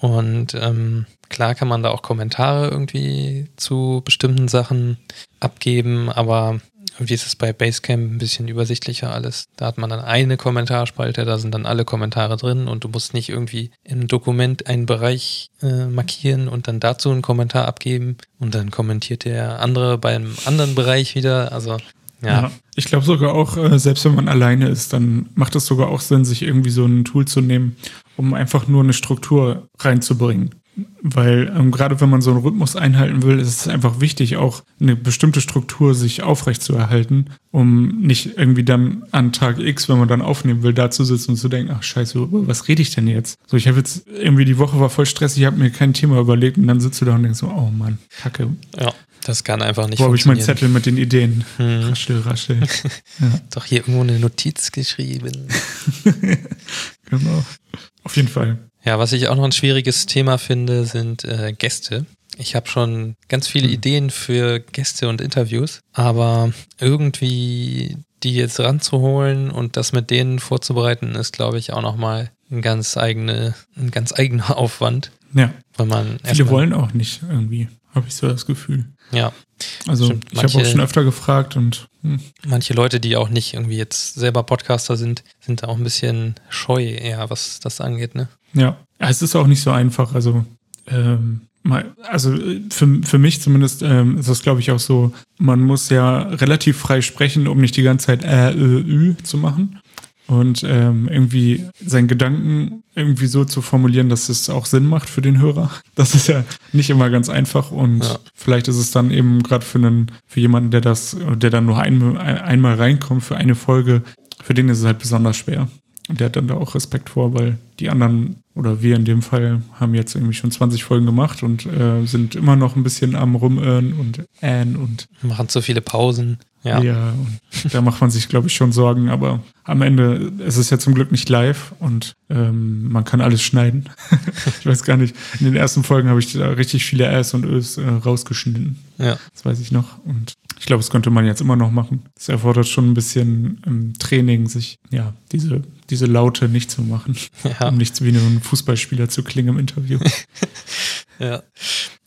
Und ähm, klar kann man da auch Kommentare irgendwie zu bestimmten Sachen abgeben, aber irgendwie ist es bei Basecamp ein bisschen übersichtlicher alles. Da hat man dann eine Kommentarspalte, da sind dann alle Kommentare drin und du musst nicht irgendwie im Dokument einen Bereich äh, markieren und dann dazu einen Kommentar abgeben und dann kommentiert der andere beim anderen Bereich wieder. Also Ja. Ja, ich glaube sogar auch, äh, selbst wenn man alleine ist, dann macht es sogar auch Sinn, sich irgendwie so ein Tool zu nehmen, um einfach nur eine Struktur reinzubringen. Weil ähm, gerade wenn man so einen Rhythmus einhalten will, ist es einfach wichtig, auch eine bestimmte Struktur sich aufrechtzuerhalten, um nicht irgendwie dann an Tag X, wenn man dann aufnehmen will, da zu sitzen und zu denken, ach scheiße, was rede ich denn jetzt? So, ich habe jetzt irgendwie die Woche war voll stressig, ich habe mir kein Thema überlegt und dann sitzt du da und denkst so, oh Mann, kacke, Ja, das kann einfach nicht wo habe ich meinen. Zettel mit den Ideen? Hm. Raschel, raschel. Doch hier irgendwo eine Notiz geschrieben. Genau. Auf jeden Fall. Ja, was ich auch noch ein schwieriges Thema finde, sind äh, Gäste. Ich habe schon ganz viele Ideen für Gäste und Interviews, aber irgendwie die jetzt ranzuholen und das mit denen vorzubereiten, ist, glaube ich, auch nochmal ein ganz eigene, ein ganz eigener Aufwand, Ja. weil man Viele wollen auch nicht irgendwie, habe ich so das Gefühl. ja Also Stimmt, ich habe auch schon öfter gefragt und hm, manche Leute, die auch nicht irgendwie jetzt selber Podcaster sind, sind da auch ein bisschen scheu eher, was das angeht, ne? Ja. es ist auch nicht so einfach. Also ähm, mal, also äh, für, für mich zumindest ähm, ist das, glaube ich, auch so, man muss ja relativ frei sprechen, um nicht die ganze Zeit äh, ö, ü zu machen. Und ähm, irgendwie seinen Gedanken irgendwie so zu formulieren, dass es auch Sinn macht für den Hörer. Das ist ja nicht immer ganz einfach und Ja. vielleicht ist es dann eben gerade für einen, für jemanden, der das, der dann nur ein, ein, einmal reinkommt für eine Folge, für den ist es halt besonders schwer. Und der hat dann da auch Respekt vor, weil die anderen oder wir in dem Fall haben jetzt irgendwie schon 20 Folgen gemacht und äh, sind immer noch ein bisschen am Rumirren und ähn und Machen zu viele Pausen. Ja. ja, und da macht man sich, glaube ich, schon Sorgen, aber am Ende ist es ja zum Glück nicht live und ähm, man kann alles schneiden. ich weiß gar nicht, in den ersten Folgen habe ich da richtig viele Äs und Ös äh, rausgeschnitten. ja. Das weiß ich noch. Und ich glaube, das könnte man jetzt immer noch machen. Es erfordert schon ein bisschen ähm, Training, sich, ja, diese, diese Laute nicht zu machen, Ja. um nicht wie ein Fußballspieler zu klingen im Interview. Ja.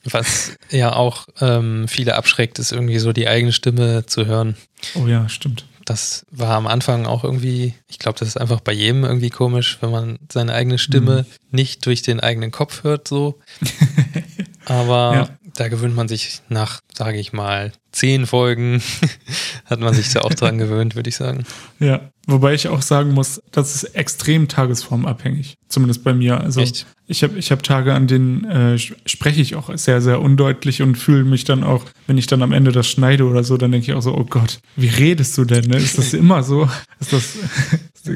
Was ja auch ähm, viele abschreckt, ist irgendwie so die eigene Stimme zu hören. oh ja, stimmt. Das war am Anfang auch irgendwie, ich glaube, das ist einfach bei jedem irgendwie komisch, wenn man seine eigene Stimme nicht durch den eigenen Kopf hört, so. Aber Ja. Da gewöhnt man sich nach, sage ich mal, zehn Folgen, hat man sich da auch dran gewöhnt, würde ich sagen. Ja, wobei ich auch sagen muss, das ist extrem tagesformabhängig. Zumindest bei mir. Also Echt? ich habe ich hab Tage, an denen äh, spreche ich auch sehr, sehr undeutlich und fühle mich dann auch, wenn ich dann am Ende das schneide oder so, dann denke ich auch so, oh Gott, wie redest du denn? Ne? Ist das immer so? Ist das,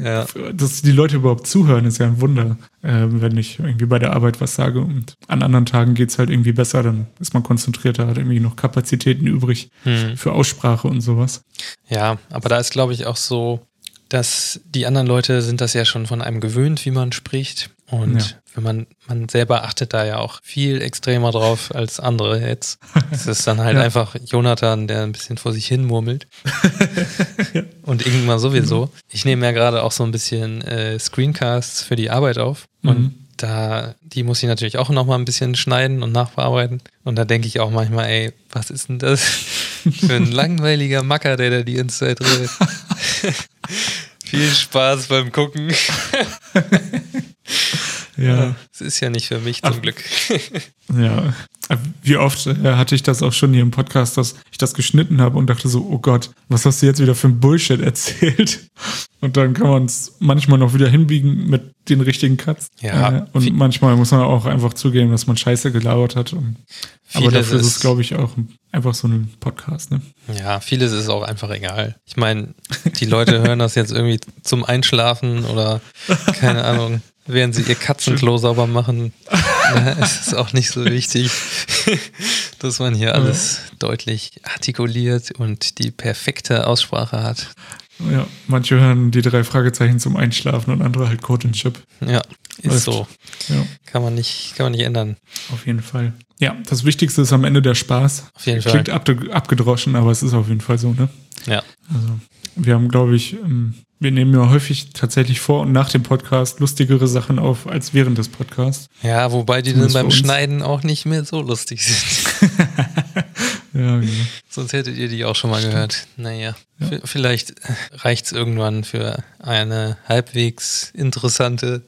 Ja. dass die Leute überhaupt zuhören, ist ja ein Wunder, äh, wenn ich irgendwie bei der Arbeit was sage und an anderen Tagen geht's halt irgendwie besser, dann ist man konzentrierter, hat irgendwie noch Kapazitäten übrig Hm. für Aussprache und sowas. Ja, aber da ist, glaube ich, auch so, dass die anderen Leute sind das ja schon von einem gewöhnt, wie man spricht. Und Ja. Wenn man, man selber achtet da ja auch viel extremer drauf als andere jetzt. Das ist dann halt Ja. einfach Jonathan, der ein bisschen vor sich hin murmelt. Und Ingmar sowieso. Ich nehme ja gerade auch so ein bisschen äh, Screencasts für die Arbeit auf. Und Mhm. da, die muss ich natürlich auch noch mal ein bisschen schneiden und nachbearbeiten. Und da denke ich auch manchmal, ey, was ist denn das für ein langweiliger Macker, der da die Zeit redet. Viel Spaß beim Gucken. Ja. Es ist ja nicht für mich zum Ach. Glück. Ja, wie oft äh, hatte ich das auch schon hier im Podcast, dass ich das geschnitten habe und dachte so, oh Gott, was hast du jetzt wieder für ein Bullshit erzählt? Und dann kann man es manchmal noch wieder hinbiegen mit den richtigen Cuts. Ja, Äh, und manchmal muss man auch einfach zugeben, dass man Scheiße gelabert hat. Und, aber Vieles dafür ist es, glaube ich, auch einfach so ein Podcast. Ne? Ja, vieles ist auch einfach egal. Ich meine, die Leute hören das jetzt irgendwie zum Einschlafen oder keine Ahnung, während sie ihr Katzenklo sauber machen. Da ist es auch nicht so wichtig, dass man hier alles deutlich artikuliert und die perfekte Aussprache hat. Ja, manche hören die drei Fragezeichen zum Einschlafen und andere halt Code and Chip. Ja, ist Läuft. so. Ja, Kann man nicht, kann man nicht ändern. auf jeden Fall. Ja, das Wichtigste ist am Ende der Spaß. Auf jeden Fall. Klingt abge abgedroschen, aber es ist auf jeden Fall so, ne? Ja. Also, wir haben, glaube ich, ähm, wir nehmen ja häufig tatsächlich vor und nach dem Podcast lustigere Sachen auf als während des Podcasts. Ja, wobei die dann Zumindest beim für uns. Schneiden auch nicht mehr so lustig sind. Ja, genau. Sonst hättet ihr die auch schon mal gehört. Naja, v- vielleicht reicht es irgendwann für eine halbwegs interessante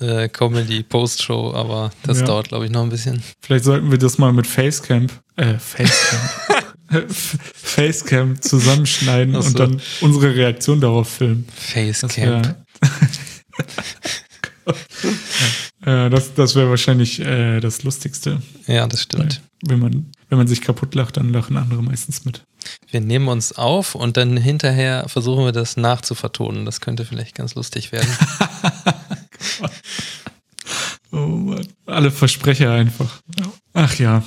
äh, Comedy-Post-Show, aber das Ja. dauert, glaube ich, noch ein bisschen. Vielleicht sollten wir das mal mit Facecamp, äh, Facecamp, Facecam zusammenschneiden so. und dann unsere Reaktion darauf filmen. Wäre äh, das, das wär wahrscheinlich äh, das Lustigste. Ja, das stimmt. Wenn man, wenn man sich kaputt lacht, dann lachen andere meistens mit. Wir nehmen uns auf und dann hinterher versuchen wir das nachzuvertonen. Das könnte vielleicht ganz lustig werden. Oh Mann. Alle Versprecher einfach. Ach ja.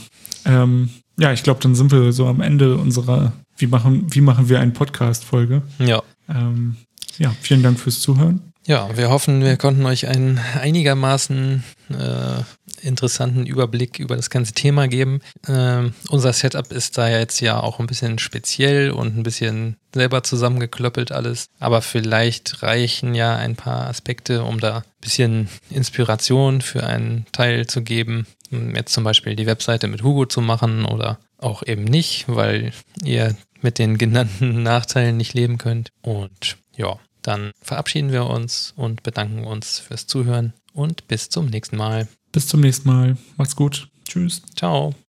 Ähm, ja, ich glaube, dann sind wir so am Ende unserer Wie machen, wie machen wir einen Podcast-Folge. ja. Ähm, ja, vielen Dank fürs Zuhören. Ja, wir hoffen, wir konnten euch einen einigermaßen äh, interessanten Überblick über das ganze Thema geben. Ähm, unser Setup ist da jetzt ja auch ein bisschen speziell und ein bisschen selber zusammengeklöppelt alles. Aber vielleicht reichen ja ein paar Aspekte, um da ein bisschen Inspiration für einen Teil zu geben. Jetzt zum Beispiel die Webseite mit Hugo zu machen oder auch eben nicht, weil ihr mit den genannten Nachteilen nicht leben könnt. Und ja, dann verabschieden wir uns und bedanken uns fürs Zuhören und bis zum nächsten Mal. Bis zum nächsten Mal. Macht's gut. Tschüss. Ciao.